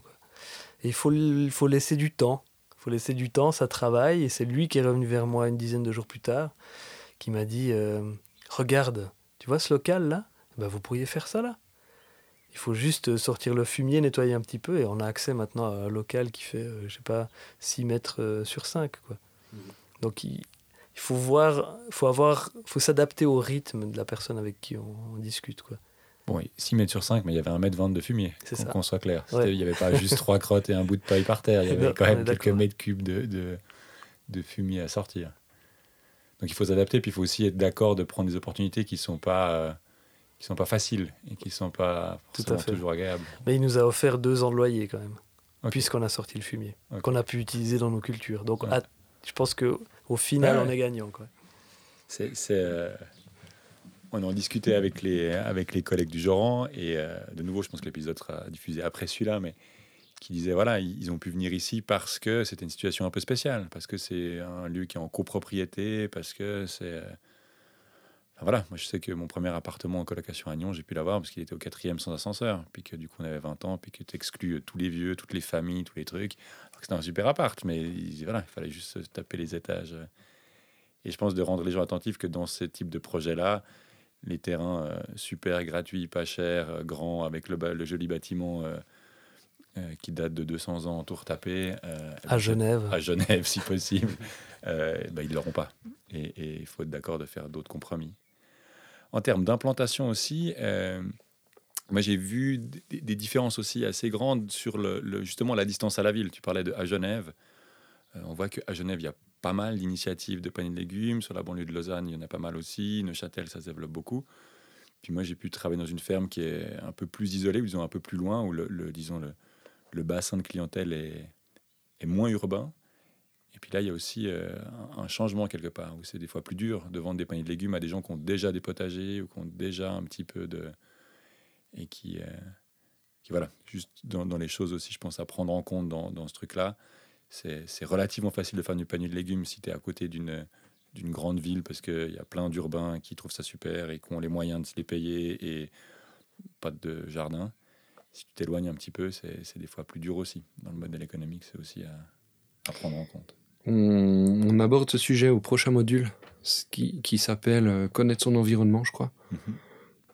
Et il faut, il faut laisser du temps. Il faut laisser du temps, ça travaille. Et c'est lui qui est revenu vers moi une dizaine de jours plus tard, qui m'a dit, euh, regarde, tu vois ce local-là? Bah, Vous pourriez faire ça là. Il faut juste sortir le fumier, nettoyer un petit peu, et on a accès maintenant à un local qui fait, euh, je sais pas, 6 mètres euh, sur 5. Quoi. Donc il, il faut voir, faut avoir, faut s'adapter au rythme de la personne avec qui on, on discute, quoi. Bon, 6 mètres sur 5, mais il y avait 1 mètre 20 de fumier, C'est qu'on ça. qu'on soit clair. Ouais. Il n'y avait pas juste <laughs> trois crottes et un bout de paille par terre, il y avait quand même quelques mètres cubes de, de, de fumier à sortir. Donc il faut s'adapter, puis il faut aussi être d'accord de prendre des opportunités qui ne sont, pas, euh, qui sont pas faciles et qui sont pas Tout à forcément fait. toujours agréables. Mais il nous a offert deux ans de loyer quand même, puisqu'on a sorti le fumier, qu'on a pu utiliser dans nos cultures. Donc Ouais. à- je pense que au final, Ouais, on est gagnant, quoi. C'est, euh, on en discutait avec les, avec les collègues du Joran, et euh, de nouveau, je pense que l'épisode sera diffusé après celui-là, mais qui disaient voilà, ils ils ont pu venir ici parce que c'était une situation un peu spéciale, parce que c'est un lieu qui est en copropriété, parce que c'est. Euh, enfin, voilà, moi je sais que mon premier appartement en colocation à Nyon, j'ai pu l'avoir parce qu'il était au quatrième sans ascenseur, puis que du coup on avait 20 ans, puis que tu exclus tous les vieux, toutes les familles, tous les trucs. Alors que c'était un super appart, mais il- voilà, il fallait juste se taper les étages. euh, et je pense de rendre les gens attentifs que dans ce type de projet-là, les terrains euh, super gratuits, pas chers, euh, grands, avec le, le joli bâtiment euh, euh, qui date de 200 ans, tout retapé. euh, À Genève. À Genève, <laughs> si possible. euh, bah, ils ne l'auront pas. Et il faut être d'accord de faire d'autres compromis. En termes d'implantation aussi, euh, moi j'ai vu des, différences aussi assez grandes sur justement la distance à la ville. Tu parlais de à Genève. Euh, on voit qu'à Genève, il y a pas mal d'initiatives de paniers de légumes. Sur la banlieue de Lausanne, il y en a pas mal aussi. Neuchâtel, ça se développe beaucoup. Puis moi, j'ai pu travailler dans une ferme qui est un peu plus isolée, disons un peu plus loin, où le, disons le, bassin de clientèle est moins urbain. Et puis là, il y a aussi euh, un, changement quelque part, où c'est des fois plus dur de vendre des paniers de légumes à des gens qui ont déjà des potagers ou qui ont déjà un petit peu de... Et qui, euh, voilà, juste dans, les choses aussi, je pense, à prendre en compte dans, ce truc-là. C'est relativement facile de faire du panier de légumes si tu es à côté d'une grande ville parce qu'il y a plein d'urbains qui trouvent ça super et qui ont les moyens de se les payer et pas de jardin. Si tu t'éloignes un petit peu, c'est des fois plus dur aussi. Dans le modèle économique, c'est aussi à prendre en compte. On, on aborde ce sujet au prochain module, ce qui, qui s'appelle euh, Connaître son environnement, je crois, Mhm.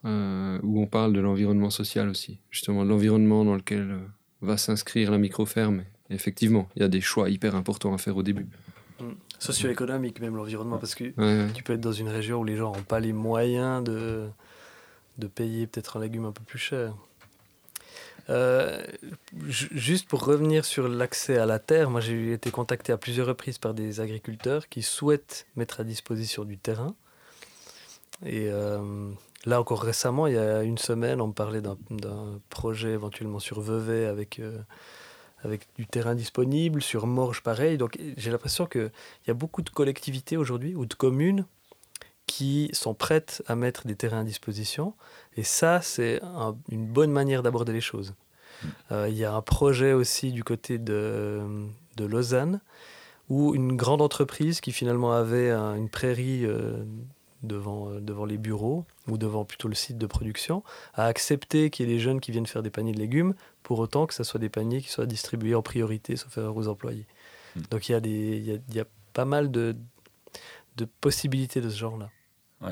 euh, où on parle de l'environnement social aussi, justement de l'environnement dans lequel euh, va s'inscrire la micro-ferme. Effectivement, il y a des choix hyper importants à faire au début. Socio-économique, même l'environnement, parce que Ouais, ouais. tu peux être dans une région où les gens n'ont pas les moyens de, de payer peut-être un légume un peu plus cher. Euh, ju- juste pour revenir sur l'accès à la terre, moi j'ai été contacté à plusieurs reprises par des agriculteurs qui souhaitent mettre à disposition du terrain. Et euh, là encore récemment, il y a une semaine, on me parlait d'un d'un projet éventuellement sur Vevey avec, euh, avec du terrain disponible, sur Morges pareil. Donc j'ai l'impression qu'il y a beaucoup de collectivités aujourd'hui ou de communes qui sont prêtes à mettre des terrains à disposition. Et ça, c'est un- une bonne manière d'aborder les choses. Euh, Il y a un projet aussi du côté de, de Lausanne où une grande entreprise qui finalement avait un- une prairie euh, devant, euh, devant les bureaux ou devant plutôt le site de production a accepté qu'il y ait des jeunes qui viennent faire des paniers de légumes pour autant que ce soit des paniers qui soient distribués en priorité sauf erreur aux employés. Hmm. Donc il y, a des- il y a, il y a pas mal de, de possibilités de ce genre-là.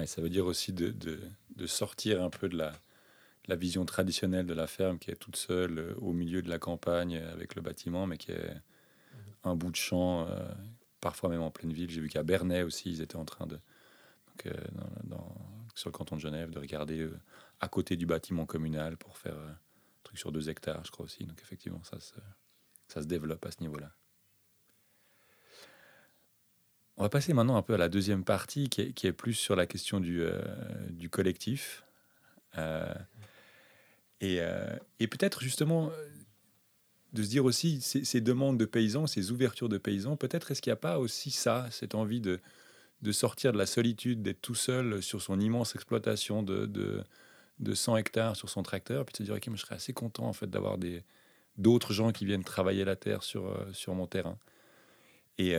Ça veut dire aussi de, sortir un peu de la, vision traditionnelle de la ferme qui est toute seule euh, au milieu de la campagne euh, avec le bâtiment, mais qui est un bout de champ, euh, parfois même en pleine ville. J'ai vu qu'à Bernay aussi, ils étaient en train de, dans- sur le canton de Genève, de regarder à côté du bâtiment communal pour faire un truc sur deux hectares, je crois aussi. Donc effectivement, ça se développe à ce niveau-là. On va passer maintenant un peu à la deuxième partie qui est, plus sur la question du, euh, collectif. Euh, et euh, et peut-être justement de se dire aussi ces, demandes de paysans, ces ouvertures de paysans, peut-être est-ce qu'il n'y a pas aussi ça, cette envie de, de sortir de la solitude, d'être tout seul sur son immense exploitation de, de, de 100 hectares sur son tracteur, puis de se dire, ok, moi, je serais assez content en fait d'avoir d'autres gens qui viennent travailler la terre sur, sur mon terrain. Et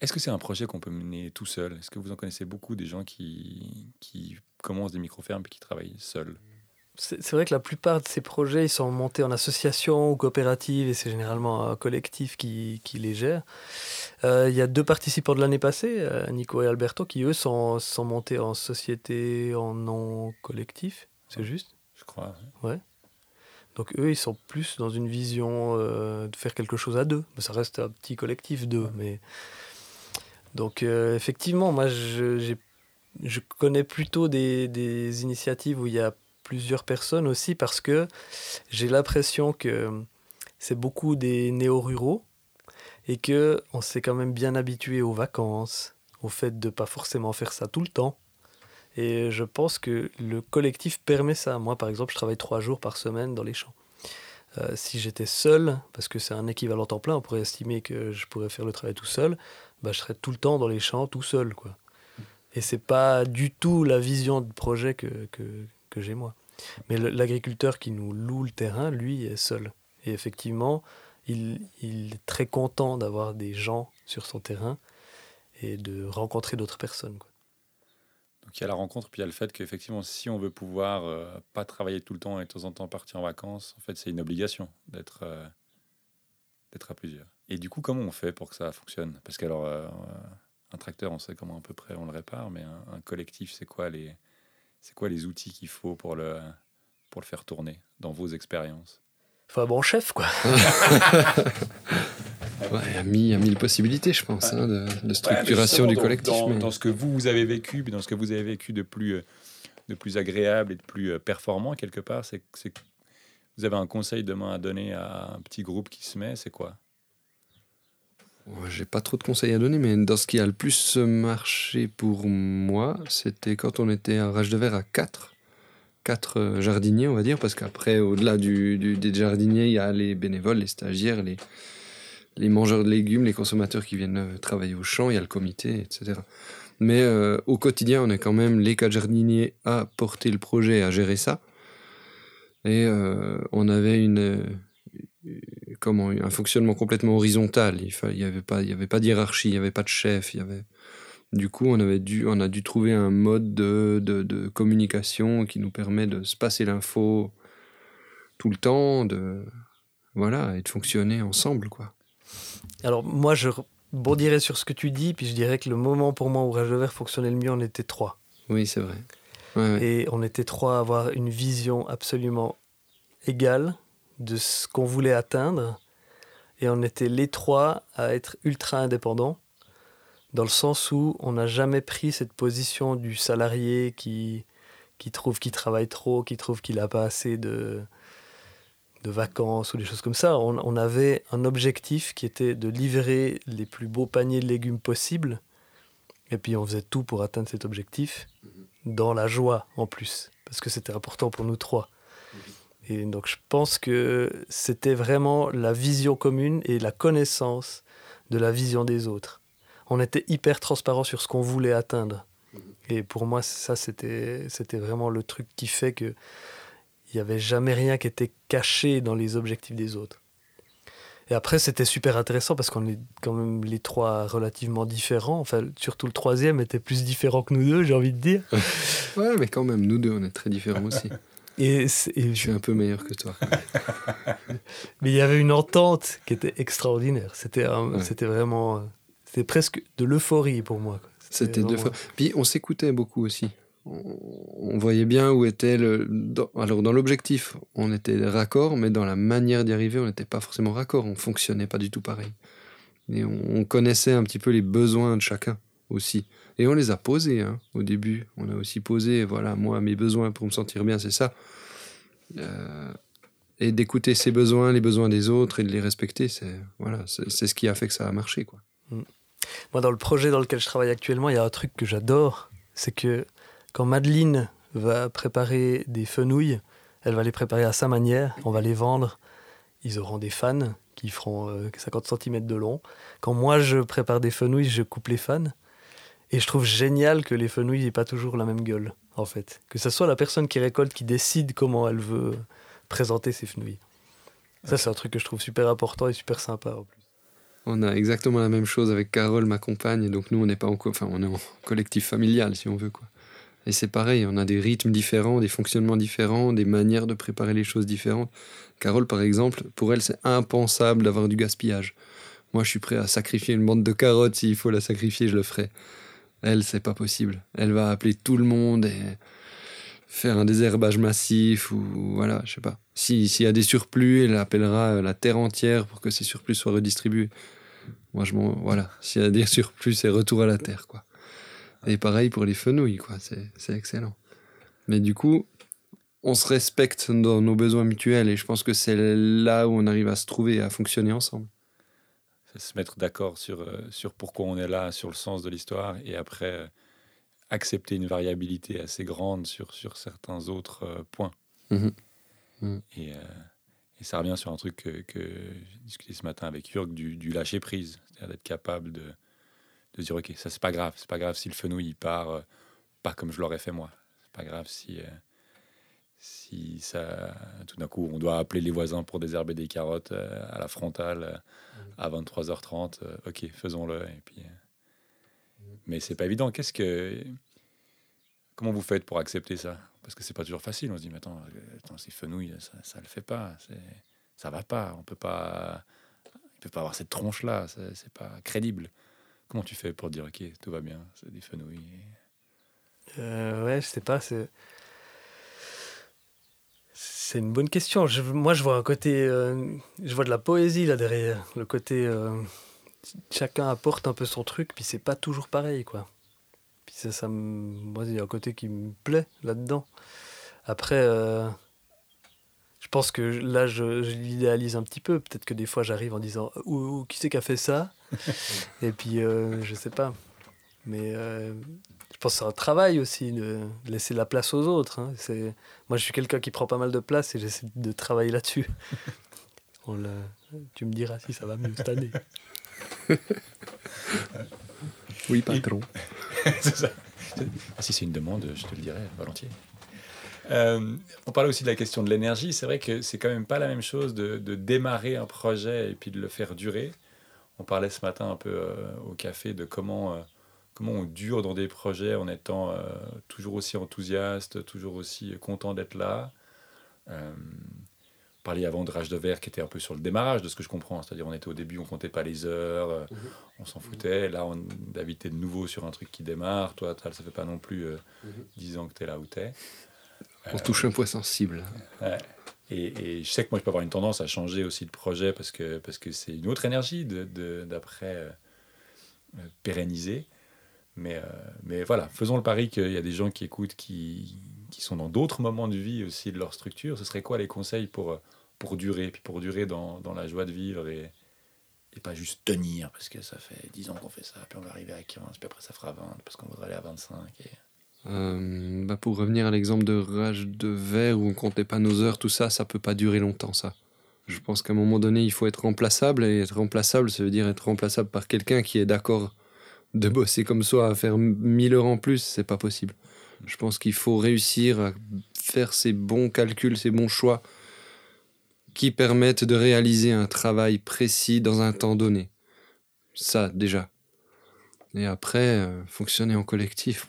est-ce que c'est un projet qu'on peut mener tout seul? Est-ce que vous en connaissez beaucoup des gens qui, qui commencent des micro-fermes et qui travaillent seuls? C'est vrai que la plupart de ces projets, ils sont montés en association ou coopérative et c'est généralement un collectif qui, qui les gère. Euh, Il y a deux participants de l'année passée, euh, Nico et Alberto, qui eux sont, sont montés en société en non collectif, c'est juste? Je crois. Donc eux, ils sont plus dans une vision euh, de faire quelque chose à deux. Ça reste un petit collectif d'eux. Mais... Donc euh, effectivement, moi, je, je connais plutôt des, des initiatives où il y a plusieurs personnes aussi parce que j'ai l'impression que c'est beaucoup des néo-ruraux et que on s'est quand même bien habitué aux vacances, au fait de pas forcément faire ça tout le temps. Et je pense que le collectif permet ça. Moi, par exemple, je travaille trois jours par semaine dans les champs. Euh, si j'étais seul, parce que c'est un équivalent temps plein, on pourrait estimer que je pourrais faire le travail tout seul, bah, je serais tout le temps dans les champs tout seul. Quoi. Et c'est pas du tout la vision de projet que, que, j'ai moi. Mais l'agriculteur qui nous loue le terrain, lui, est seul. Et effectivement, il, il est très content d'avoir des gens sur son terrain et de rencontrer d'autres personnes. quoi. Donc il y a la rencontre, puis il y a le fait qu'effectivement, si on veut pouvoir euh, pas travailler tout le temps et de temps en temps partir en vacances, en fait, c'est une obligation d'être euh, d'être à plusieurs. Et du coup, comment on fait pour que ça fonctionne? Parce qu'alors, euh, un tracteur, on sait comment à peu près on le répare, mais un, un collectif, c'est quoi les c'est quoi les outils qu'il faut pour le pour le faire tourner dans vos expériences? Faut un bon chef, quoi. <laughs> Ouais, il y a mille, il y a mille possibilités, je pense, hein, de, de structuration Ouais, mais du collectif. Dans, mais- dans ce que vous, vous avez vécu, puis dans ce que vous avez vécu de plus, euh, de plus agréable et de plus euh, performant, quelque part, c'est que vous avez un conseil demain à donner à un petit groupe qui se met, c'est quoi? J'ai pas trop de conseils à donner, mais dans ce qui a le plus marché pour moi, c'était quand on était à Rage de Verre à 4. 4 jardiniers, on va dire, parce qu'après, au-delà du, des jardiniers, il y a les bénévoles, les stagiaires, les, les mangeurs de légumes, les consommateurs qui viennent euh, travailler au champ, il y a le comité, etc. Mais euh, au quotidien, on est quand même les quatre jardiniers à porter le projet, à gérer ça. Et euh, on avait une, euh, comment, un fonctionnement complètement horizontal. Il fa- il y avait pas, il y avait pas de hiérarchie, il y avait pas de chef. Il y avait... Du coup, on, avait dû, on a dû trouver un mode de, de, de communication qui nous permet de se passer l'info tout le temps, de, voilà, et de fonctionner ensemble. Quoi. Alors moi, je rebondirais sur ce que tu dis, puis je dirais que le moment pour moi où Rage de Verre fonctionnait le mieux, on était trois. Oui, c'est vrai. Ouais, ouais. Et on était trois à avoir une vision absolument égale de ce qu'on voulait atteindre. Et on était les trois à être ultra indépendants, dans le sens où on n'a jamais pris cette position du salarié qui, qui trouve qu'il travaille trop, qui trouve qu'il n'a pas assez de, de vacances ou des choses comme ça. On, on avait un objectif qui était de livrer les plus beaux paniers de légumes possibles. Et puis on faisait tout pour atteindre cet objectif dans la joie en plus, parce que c'était important pour nous trois. Et donc je pense que c'était vraiment la vision commune et la connaissance de la vision des autres. On était hyper transparent sur ce qu'on voulait atteindre. Et pour moi, ça, c'était c'était vraiment le truc qui fait que il n'y avait jamais rien qui était caché dans les objectifs des autres. Et après, c'était super intéressant parce qu'on est quand même les trois relativement différents. Enfin, surtout le troisième était plus différent que nous deux, j'ai envie de dire. Ouais, mais quand même, nous deux, on est très différents aussi. <laughs> Et, Je suis un peu meilleur que toi. <laughs> Mais il y avait une entente qui était extraordinaire. C'était un- Ouais. c'était vraiment. C'était presque de l'euphorie pour moi. C'était vraiment- fois. Puis on s'écoutait beaucoup aussi. On, on voyait bien où était le. dans- alors dans l'objectif, on était raccord, mais dans la manière d'y arriver, on n'était pas forcément raccord. On fonctionnait pas du tout pareil. Et on, on connaissait un petit peu les besoins de chacun aussi. Et on les a posés hein, au début. On a aussi posé, voilà, moi, mes besoins pour me sentir bien, c'est ça. Euh, et d'écouter ses besoins, les besoins des autres et de les respecter, c'est voilà, c'est ce qui a fait que ça a marché, quoi. Moi, dans le projet dans lequel je travaille actuellement, il y a un truc que j'adore. C'est que quand Madeleine va préparer des fenouilles, elle va les préparer à sa manière. On va les vendre. Ils auront des fans qui feront euh, 50 cm de long. Quand moi, je prépare des fenouilles, je coupe les fans. Et je trouve génial que les fenouilles n'aient pas toujours la même gueule, en fait. Que ce soit la personne qui récolte qui décide comment elle veut présenter ses fenouilles. Ça, c'est un truc que je trouve super important et super sympa, en plus. On a exactement la même chose avec Carole, ma compagne. Donc nous, on n'est pas en, co- enfin, on est en collectif familial, si on veut, quoi. Et c'est pareil, on a des rythmes différents, des fonctionnements différents, des manières de préparer les choses différentes. Carole, par exemple, pour elle, c'est impensable d'avoir du gaspillage. Moi, je suis prêt à sacrifier une bande de carottes s'il faut la sacrifier, je le ferai. Elle, c'est pas possible. Elle va appeler tout le monde et faire un désherbage massif ou voilà, je sais pas. Si- S'il y a des surplus, elle appellera la terre entière pour que ces surplus soient redistribués. Moi, je m'en. Voilà. S'il y a des surplus, c'est retour à la terre, quoi. Et pareil pour les fenouilles, quoi. C'est excellent. Mais du coup, on se respecte dans nos besoins mutuels et je pense que c'est là où on arrive à se trouver et à fonctionner ensemble. Se mettre d'accord sur, euh, sur pourquoi on est là, sur le sens de l'histoire, et après euh, accepter une variabilité assez grande sur, sur certains autres euh, points. Mhm. Mhm. Et, euh, et ça revient sur un truc que, que j'ai discuté ce matin avec Jörg, du, du lâcher prise, c'est-à-dire d'être capable de, de dire ok, ça c'est pas grave, c'est pas grave si le fenouil il part euh, pas comme je l'aurais fait moi, c'est pas grave si si ça tout d'un coup on doit appeler les voisins pour désherber des carottes à la frontale à 23h30, euh, ok, faisons-le. Et puis, euh, mais c'est pas évident. Qu'est-ce que comment vous faites pour accepter ça? Parce que c'est pas toujours facile. On se dit mais attends, euh, attends ces fenouilles, ça, ça le fait pas, c'est ça va pas, on peut pas, il peut pas avoir cette tronche là, c'est c'est pas crédible. Comment tu fais pour dire ok, tout va bien, c'est des fenouilles ouais, je sais pas. C'est c'est une bonne question. Je, moi, je vois un côté, euh, je vois de la poésie là derrière. Le côté, euh, chacun apporte un peu son truc, puis c'est pas toujours pareil, quoi. Puis ça, ça moi, il y a un côté qui me plaît là-dedans. Après, euh, je pense que là, je, je l'idéalise un petit peu. Peut-être que des fois, j'arrive en disant, ou, ou, qui c'est qui a fait ça? <laughs> Et puis, je sais pas. Mais je pense que c'est un travail aussi de laisser la place aux autres. hein. C'est... Moi, je suis quelqu'un qui prend pas mal de place et j'essaie de travailler là-dessus. <laughs> On l'a- Tu me diras si ça va mieux cette année. <laughs> Oui, patron. <laughs> C'est ça. Ah, si c'est une demande, je te le dirai volontiers. Euh, on parlait aussi de la question de l'énergie. C'est vrai que c'est quand même pas la même chose de, de démarrer un projet et puis de le faire durer. On parlait ce matin un peu euh, au café de comment, euh, comment on dure dans des projets en étant euh, toujours aussi enthousiaste, toujours aussi content d'être là. Euh, on parlait avant de Rage de Verre qui était un peu sur le démarrage de ce que je comprends. C'est-à-dire on était au début, on comptait pas les heures, euh, Mhm. on s'en foutait. Là, on, David, t'es de nouveau sur un truc qui démarre. Toi, ça fait pas non plus euh, Mhm. 10 ans que t'es là où t'es. On touche un point sensible. Ouais. Et, et je sais que moi, je peux avoir une tendance à changer aussi de projet parce que parce que c'est une autre énergie de- de- d'après pérenniser. Mais, euh, mais voilà, faisons le pari qu'il y a des gens qui écoutent qui, qui sont dans d'autres moments de vie aussi de leur structure. Ce serait quoi les conseils pour, euh, pour durer, puis pour durer dans, dans la joie de vivre et, et pas juste tenir parce que ça fait 10 ans qu'on fait ça, puis on va arriver à 15, puis après ça fera 20 parce qu'on voudrait aller à 25. Et... Euh, bah pour revenir à l'exemple de rage de verre où on comptait pas nos heures, tout ça, ça peut pas durer longtemps, ça. Je pense qu'à un moment donné, il faut être remplaçable, et être remplaçable, ça veut dire être remplaçable par quelqu'un qui est d'accord de bosser comme soi, à faire 1000 heures en plus, c'est pas possible. Je pense qu'il faut réussir à faire ces bons calculs, ces bons choix qui permettent de réaliser un travail précis dans un temps donné. Ça, déjà. Et après, euh, fonctionner en collectif,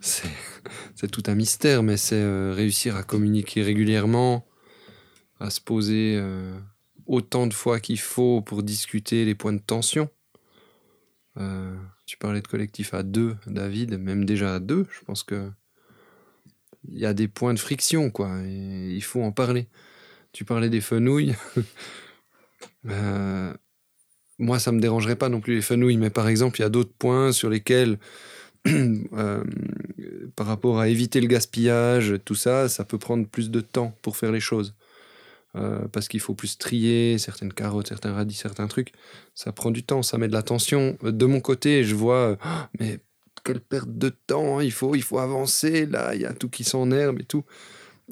c'est tout un mystère, mais c'est euh, réussir à communiquer régulièrement, à se poser euh, autant de fois qu'il faut pour discuter les points de tension. Euh, tu parlais de collectif à deux, David, même déjà à deux, je pense que il y a des points de friction, quoi, il faut en parler. Tu parlais des fenouilles. <laughs> Euh, moi, ça me dérangerait pas non plus les fenouilles, mais par exemple, il y a d'autres points sur lesquels, <clears throat> euh, par rapport à éviter le gaspillage, tout ça, ça peut prendre plus de temps pour faire les choses. Euh, parce qu'il faut plus trier certaines carottes, certains radis, certains trucs. Ça prend du temps, ça met de la tension. De mon côté, je vois, euh, Ah, mais quelle perte de temps, il faut, il faut avancer, là, il y a tout qui s'enherbe et tout.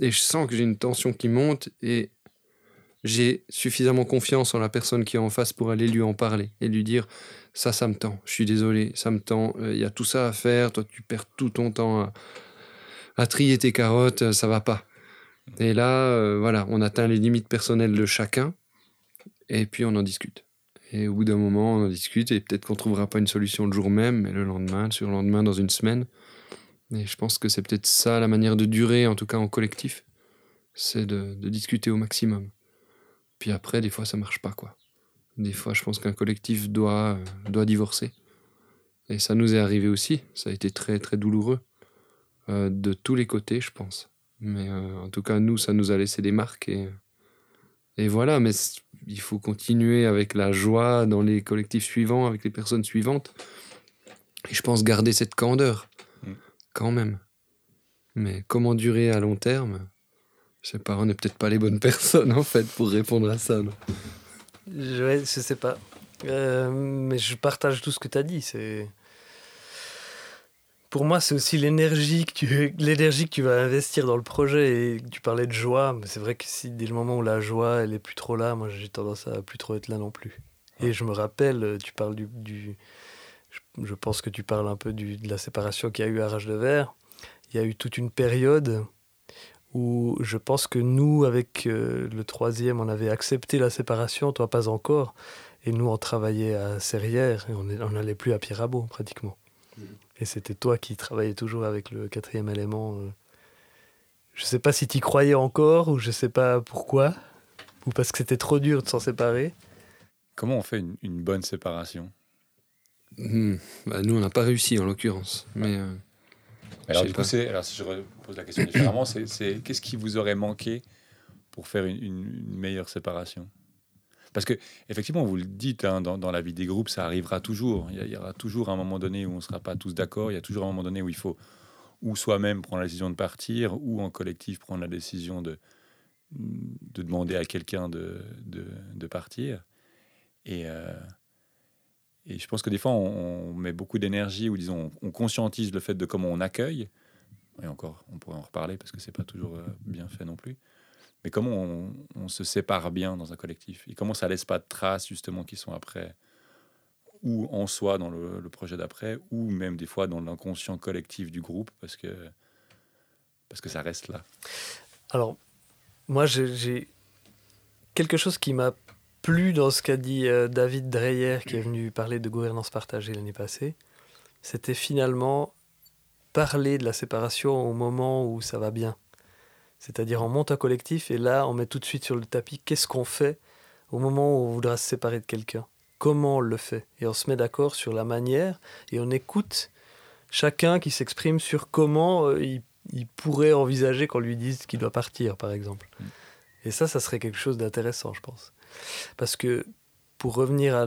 Et je sens que j'ai une tension qui monte et j'ai suffisamment confiance en la personne qui est en face pour aller lui en parler et lui dire ça, ça me tend, je suis désolé, ça me tend, euh, il y a tout ça à faire, toi tu perds tout ton temps à, trier tes carottes, euh, ça va pas. Et là, euh, voilà, on atteint les limites personnelles de chacun et puis on en discute. Et au bout d'un moment, on en discute et peut-être qu'on trouvera pas une solution le jour même, mais le lendemain, le surlendemain, dans une semaine. Et je pense que c'est peut-être ça la manière de durer, en tout cas en collectif, c'est de, discuter au maximum. Puis après, des fois, ça marche pas, quoi. Des fois, je pense qu'un collectif doit, euh, divorcer. Et ça nous est arrivé aussi. Ça a été très, très douloureux. Euh, de tous les côtés, je pense. Mais euh, en tout cas, nous, ça nous a laissé des marques. Et, et voilà, mais il faut continuer avec la joie dans les collectifs suivants, avec les personnes suivantes. Et je pense garder cette candeur, Mm. quand même. Mais comment durer à long terme? Je sais pas, on n'est peut-être pas les bonnes <laughs> personnes, en fait, pour répondre à ça. non? Je, ouais, je sais pas. Euh, mais je partage tout ce que tu as dit. C'est... Pour moi, c'est aussi l'énergie que, tu, <laughs> l'énergie que tu vas investir dans le projet. Et tu parlais de joie, mais c'est vrai que dès le moment où la joie, elle est plus trop là, moi j'ai tendance à plus trop être là non plus. Et je me rappelle, tu parles du. du je, pense que tu parles un peu de la séparation qu'il y a eu à Rage de Verre. Il y a eu toute une période où je pense que nous, avec euh, le troisième, on avait accepté la séparation, toi pas encore. Et nous, on travaillait à Serrières et on n'allait plus à Pierrabo pratiquement. Et c'était toi qui travaillais toujours avec le quatrième élément. euh. Je sais pas si tu croyais encore ou je sais pas pourquoi. Ou parce que c'était trop dur de s'en séparer. Comment on fait une, une bonne séparation? Hmm, bah, Nous, on n'a pas réussi, en l'occurrence. Mais euh, Alors, Je du coup, pas. c'est, alors, si je repose la question différemment, c'est, c'est qu'est-ce qui vous aurait manqué pour faire une, une- une meilleure séparation? Parce que, effectivement, vous le dites, hein, dans, la vie des groupes, ça arrivera toujours. Il y, aura toujours un moment donné où on ne sera pas tous d'accord. Il y a toujours un moment donné où il faut ou soi-même prendre la décision de partir, ou en collectif prendre la décision de, de demander à quelqu'un de, partir. Et, euh, Et je pense que des fois, on, on met beaucoup d'énergie ou disons, on, on conscientise le fait de comment on accueille. Et encore, on pourrait en reparler parce que c'est pas toujours euh, bien fait non plus. Mais comment on, se sépare bien dans un collectif? Et comment ça laisse pas de traces justement qui sont après ou en soi dans le, projet d'après ou même des fois dans l'inconscient collectif du groupe parce que parce que ça reste là? Alors, moi, j'ai- j'ai quelque chose qui m'a plu dans ce qu'a dit euh, David Dreyer, qui est venu parler de gouvernance partagée l'année passée. C'était finalement parler de la séparation au moment où ça va bien. C'est-à-dire, on monte un collectif et là, on met tout de suite sur le tapis qu'est-ce qu'on fait au moment où on voudra se séparer de quelqu'un? Comment on le fait? Et on se met d'accord sur la manière et on écoute chacun qui s'exprime sur comment euh, il pourrait envisager qu'on lui dise qu'il doit partir, par exemple. Et ça, ça serait quelque chose d'intéressant, je pense. Parce que, pour revenir à,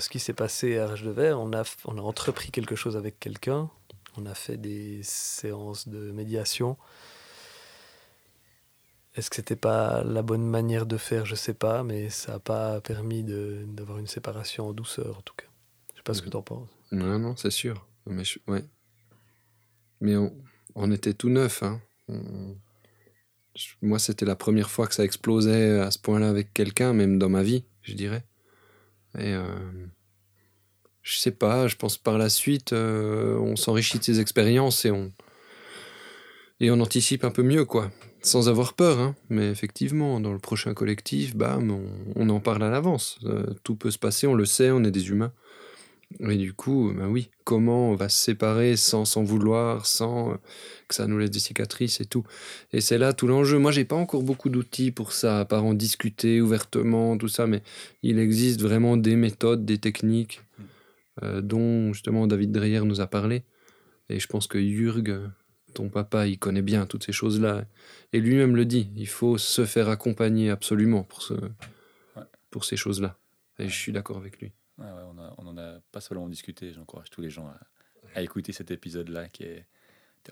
ce qui s'est passé à Rage de Verre, on a, on a entrepris quelque chose avec quelqu'un, on a fait des séances de médiation. Est-ce que c'était pas la bonne manière de faire? Je sais pas, mais ça n'a pas permis de- d'avoir une séparation en douceur, en tout cas. Je sais pas ce que tu en penses. Non, non, c'est sûr. Mais je- ouais. Mais on, on était tout neuf. Hein. On- je- Moi, c'était la première fois que ça explosait à ce point-là avec quelqu'un, même dans ma vie, je dirais. Et euh, je sais pas, je pense par la suite, euh, on s'enrichit de ces expériences et on, et on anticipe un peu mieux, quoi. Sans avoir peur, hein. Mais effectivement, dans le prochain collectif, bam, on, en parle à l'avance. Euh, tout peut se passer, on le sait, on est des humains. Et du coup, ben oui, comment on va se séparer sans s'en vouloir, sans euh, que ça nous laisse des cicatrices et tout. Et c'est là tout l'enjeu. Moi, j'ai pas encore beaucoup d'outils pour ça, à part en discuter ouvertement, tout ça, mais il existe vraiment des méthodes, des techniques euh, dont justement David Dreyer nous a parlé. Et je pense que Jürg, ton papa, il connaît bien toutes ces choses-là. Et lui-même le dit, il faut se faire accompagner absolument pour, ce, pour ces choses-là. Et je suis d'accord avec lui. Ouais, on, a- on en a pas seulement discuté, j'encourage tous les gens à, à écouter cet épisode-là, qui est,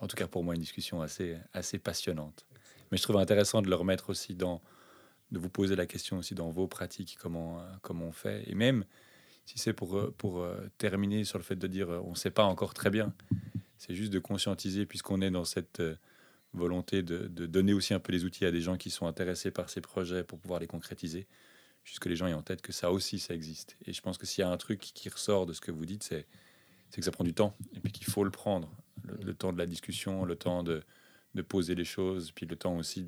en tout cas pour moi, une discussion assez, assez passionnante. Mais je trouve intéressant de le remettre aussi dans, de vous poser la question aussi dans vos pratiques, comment, euh, comment on fait. Et même si c'est pour, euh, pour euh, terminer sur le fait de dire on ne sait pas encore très bien, c'est juste de conscientiser, puisqu'on est dans cette euh, volonté de, de donner aussi un peu les outils à des gens qui sont intéressés par ces projets pour pouvoir les concrétiser juste que les gens aient en tête que ça aussi, ça existe. Et je pense que s'il y a un truc qui ressort de ce que vous dites, c'est que ça prend du temps et puis qu'il faut le prendre. Le, le temps de la discussion, le temps de, de poser les choses, puis le temps aussi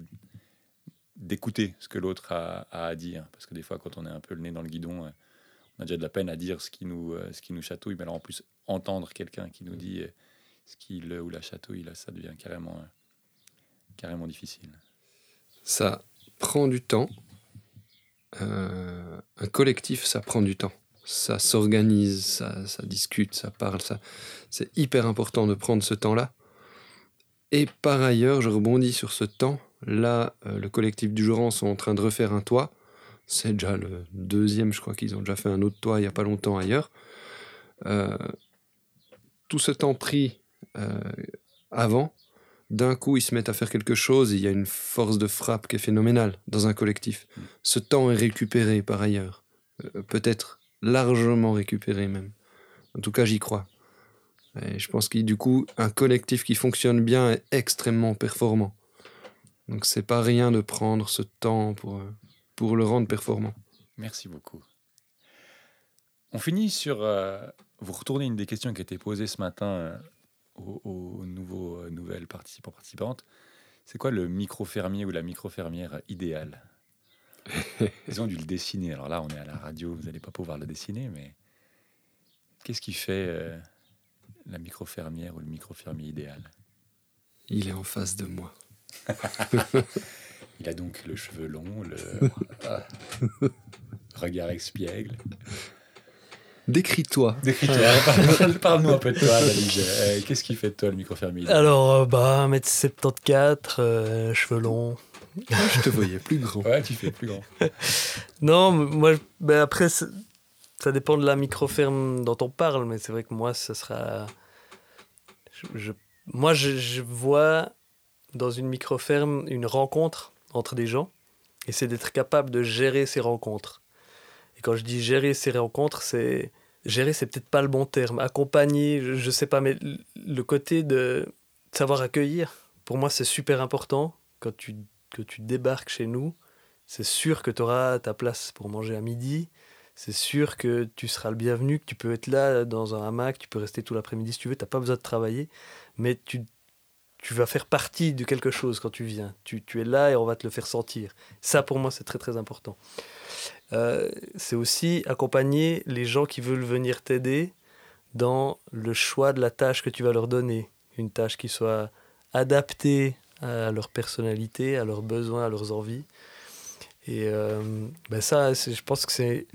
d'écouter ce que l'autre a, a à dire. Parce que des fois, quand on est un peu le nez dans le guidon, euh, on a déjà de la peine à dire ce qui nous, euh, ce qui nous chatouille. Mais alors en plus, entendre quelqu'un qui nous dit ce qui le ou la là, ça devient carrément, difficile. Ça prend du temps. Euh, un collectif, ça prend du temps. Ça s'organise, ça, discute, ça parle. Ça, c'est hyper important de prendre ce temps-là. Et par ailleurs, je rebondis sur ce temps. Là, euh, le collectif du Joran sont en train de refaire un toit. C'est déjà le deuxième, je crois qu'ils ont déjà fait un autre toit il n'y a pas longtemps ailleurs. Euh, tout ce temps pris avant, d'un coup, ils se mettent à faire quelque chose et il y a une force de frappe qui est phénoménale dans un collectif. Ce temps est récupéré par ailleurs. Euh, Peut-être largement récupéré même. En tout cas, j'y crois. Et je pense que du coup, un collectif qui fonctionne bien est extrêmement performant. Donc c'est pas rien de prendre ce temps pour, euh, pour le rendre performant. Merci beaucoup. On finit sur. euh, vous retournez une des questions qui a été posée ce matin euh, aux, aux nouveaux, euh, nouvelles participants participantes. C'est quoi le micro-fermier ou la micro-fermière idéale? <laughs> Ils ont dû le dessiner. Alors là, on est à la radio, vous n'allez pas pouvoir le dessiner, mais qu'est-ce qui fait euh, la micro-fermière ou le micro-fermier idéal? Il est en face de moi. <laughs> Il a donc le cheveu long, le <laughs> regard espiègle. Décris-toi. Décris-toi. Parle-nous un peu de toi, Valide. Euh, Qu'est-ce qui fait de toi le micro-fermier idéal Alors, euh, bah, 1m74, euh, cheveux longs. Je te voyais plus grand. Ouais, tu fais plus grand. <laughs> Non, moi, ben après, ça dépend de la micro-ferme dont on parle, mais c'est vrai que moi, ce sera. je- je- moi, je, je vois dans une micro-ferme une rencontre entre des gens, et c'est d'être capable de gérer ces rencontres. Et quand je dis gérer ces rencontres, c'est gérer, c'est peut-être pas le bon terme. Accompagner, je, sais pas, mais le- le côté de savoir accueillir, pour moi, c'est super important. Quand tu, que tu débarques chez nous, c'est sûr que tu auras ta place pour manger à midi. C'est sûr que tu seras le bienvenu, que tu peux être là dans un hamac, tu peux rester tout l'après-midi si tu veux, tu n'as pas besoin de travailler, mais tu, tu vas faire partie de quelque chose quand tu viens. Tu, tu es là et on va te le faire sentir. Ça, pour moi, c'est très très important. Euh, c'est aussi accompagner les gens qui veulent venir t'aider dans le choix de la tâche que tu vas leur donner. Une tâche qui soit adaptée à leur personnalité, à leurs besoins, à leurs envies. Et euh, ben ça, je pense que c'est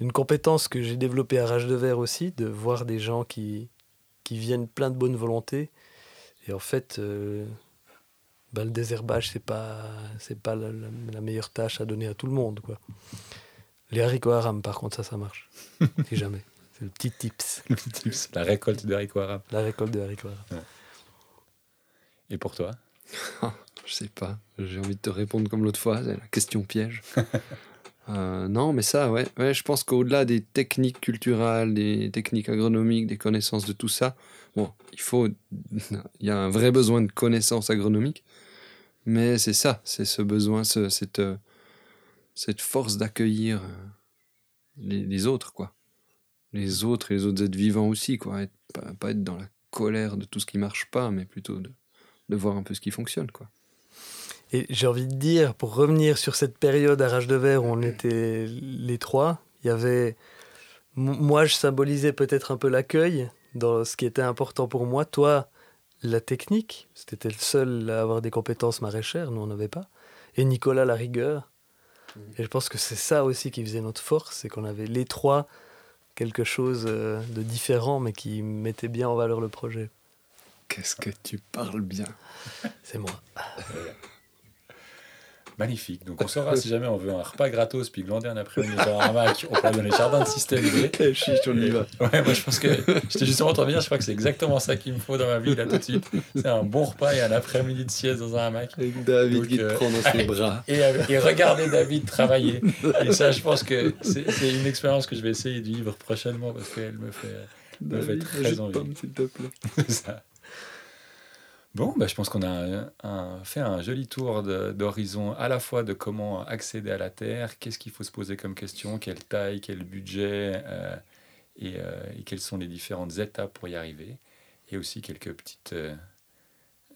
une compétence que j'ai développée à Rage de Verre aussi, de voir des gens qui, qui viennent plein de bonne volonté. Et en fait, euh, ben le désherbage, c'est pas, c'est pas la, la- la meilleure tâche à donner à tout le monde. Quoi. Les haricots haram, par contre, ça, ça marche. <laughs> si jamais. C'est le petit tips, Le petit tips, la récolte de haricots arabes. la récolte de haricots haram. Et pour toi? <laughs> Je sais pas. J'ai envie de te répondre comme l'autre fois, c'est la question piège. <laughs> Euh, non, mais ça, ouais, ouais je pense qu'au-delà des techniques culturelles, des techniques agronomiques, des connaissances de tout ça, bon, il faut, <laughs> il y a un vrai besoin de connaissances agronomiques, mais c'est ça, c'est ce besoin, ce- cette, euh, cette force d'accueillir euh, les, les autres, quoi. Les autres et les autres êtres vivants aussi, quoi. Être- pas, pas être dans la colère de tout ce qui marche pas, mais plutôt de, de voir un peu ce qui fonctionne, quoi. Et j'ai envie de dire, pour revenir sur cette période à Rage de Verre où on était les trois, il y avait. Moi, je symbolisais peut-être un peu l'accueil dans ce qui était important pour moi. Toi, la technique. C'était le seul à avoir des compétences maraîchères, nous, on n'avait pas. Et Nicolas, la rigueur. Et je pense que c'est ça aussi qui faisait notre force, c'est qu'on avait les trois quelque chose euh, de différent, mais qui mettait bien en valeur le projet. Qu'est-ce que tu parles bien C'est moi. <laughs> Magnifique. Donc on <laughs> saura si jamais on veut un repas gratos puis glander un après-midi dans un hamac, on peut dans les jardins de système. Chiche, on y va. Ouais, moi je pense que j'étais justement en train de dire, je crois que c'est exactement ça qu'il me faut dans ma vie là tout de suite. C'est un bon repas et un après-midi de sieste dans un hamac. Avec David Donc, qui te euh, prend dans ses <laughs> bras. Et, et regarder David travailler. Et ça, je pense que c'est une expérience que je vais essayer de vivre prochainement parce qu'elle me fait, me fait très envie. s'il te plaît. <laughs> Ça. Bon, bah, je pense qu'on a fait un joli tour d'horizon à la fois de comment accéder à la Terre, qu'est-ce qu'il faut se poser comme question, quelle taille, quel budget, euh, et, euh, quelles sont les différentes étapes pour y arriver, et aussi quelques petites euh,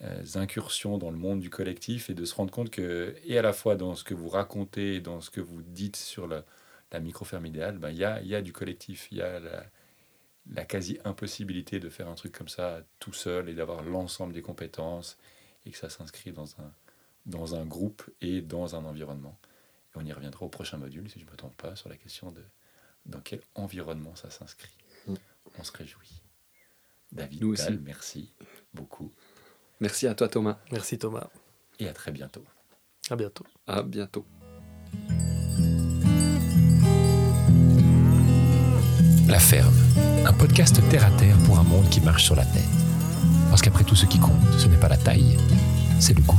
euh, incursions dans le monde du collectif, et de se rendre compte que, et à la fois dans ce que vous racontez, et dans ce que vous dites sur la, la microferme idéale, ben, il y, a, y a du collectif, il y a la quasi-impossibilité de faire un truc comme ça tout seul et d'avoir l'ensemble des compétences et que ça s'inscrit dans un, dans un groupe et dans un environnement. Et on y reviendra au prochain module, si je ne me trompe pas, sur la question de dans quel environnement ça s'inscrit. Mm. On se réjouit. David, Nous aussi. Tal, merci beaucoup Merci à toi, Thomas. Merci Thomas. et à très bientôt. À bientôt. À bientôt. La ferme, un podcast terre à terre pour un monde qui marche sur la tête. Parce qu'après tout ce qui compte, ce n'est pas la taille, c'est le goût.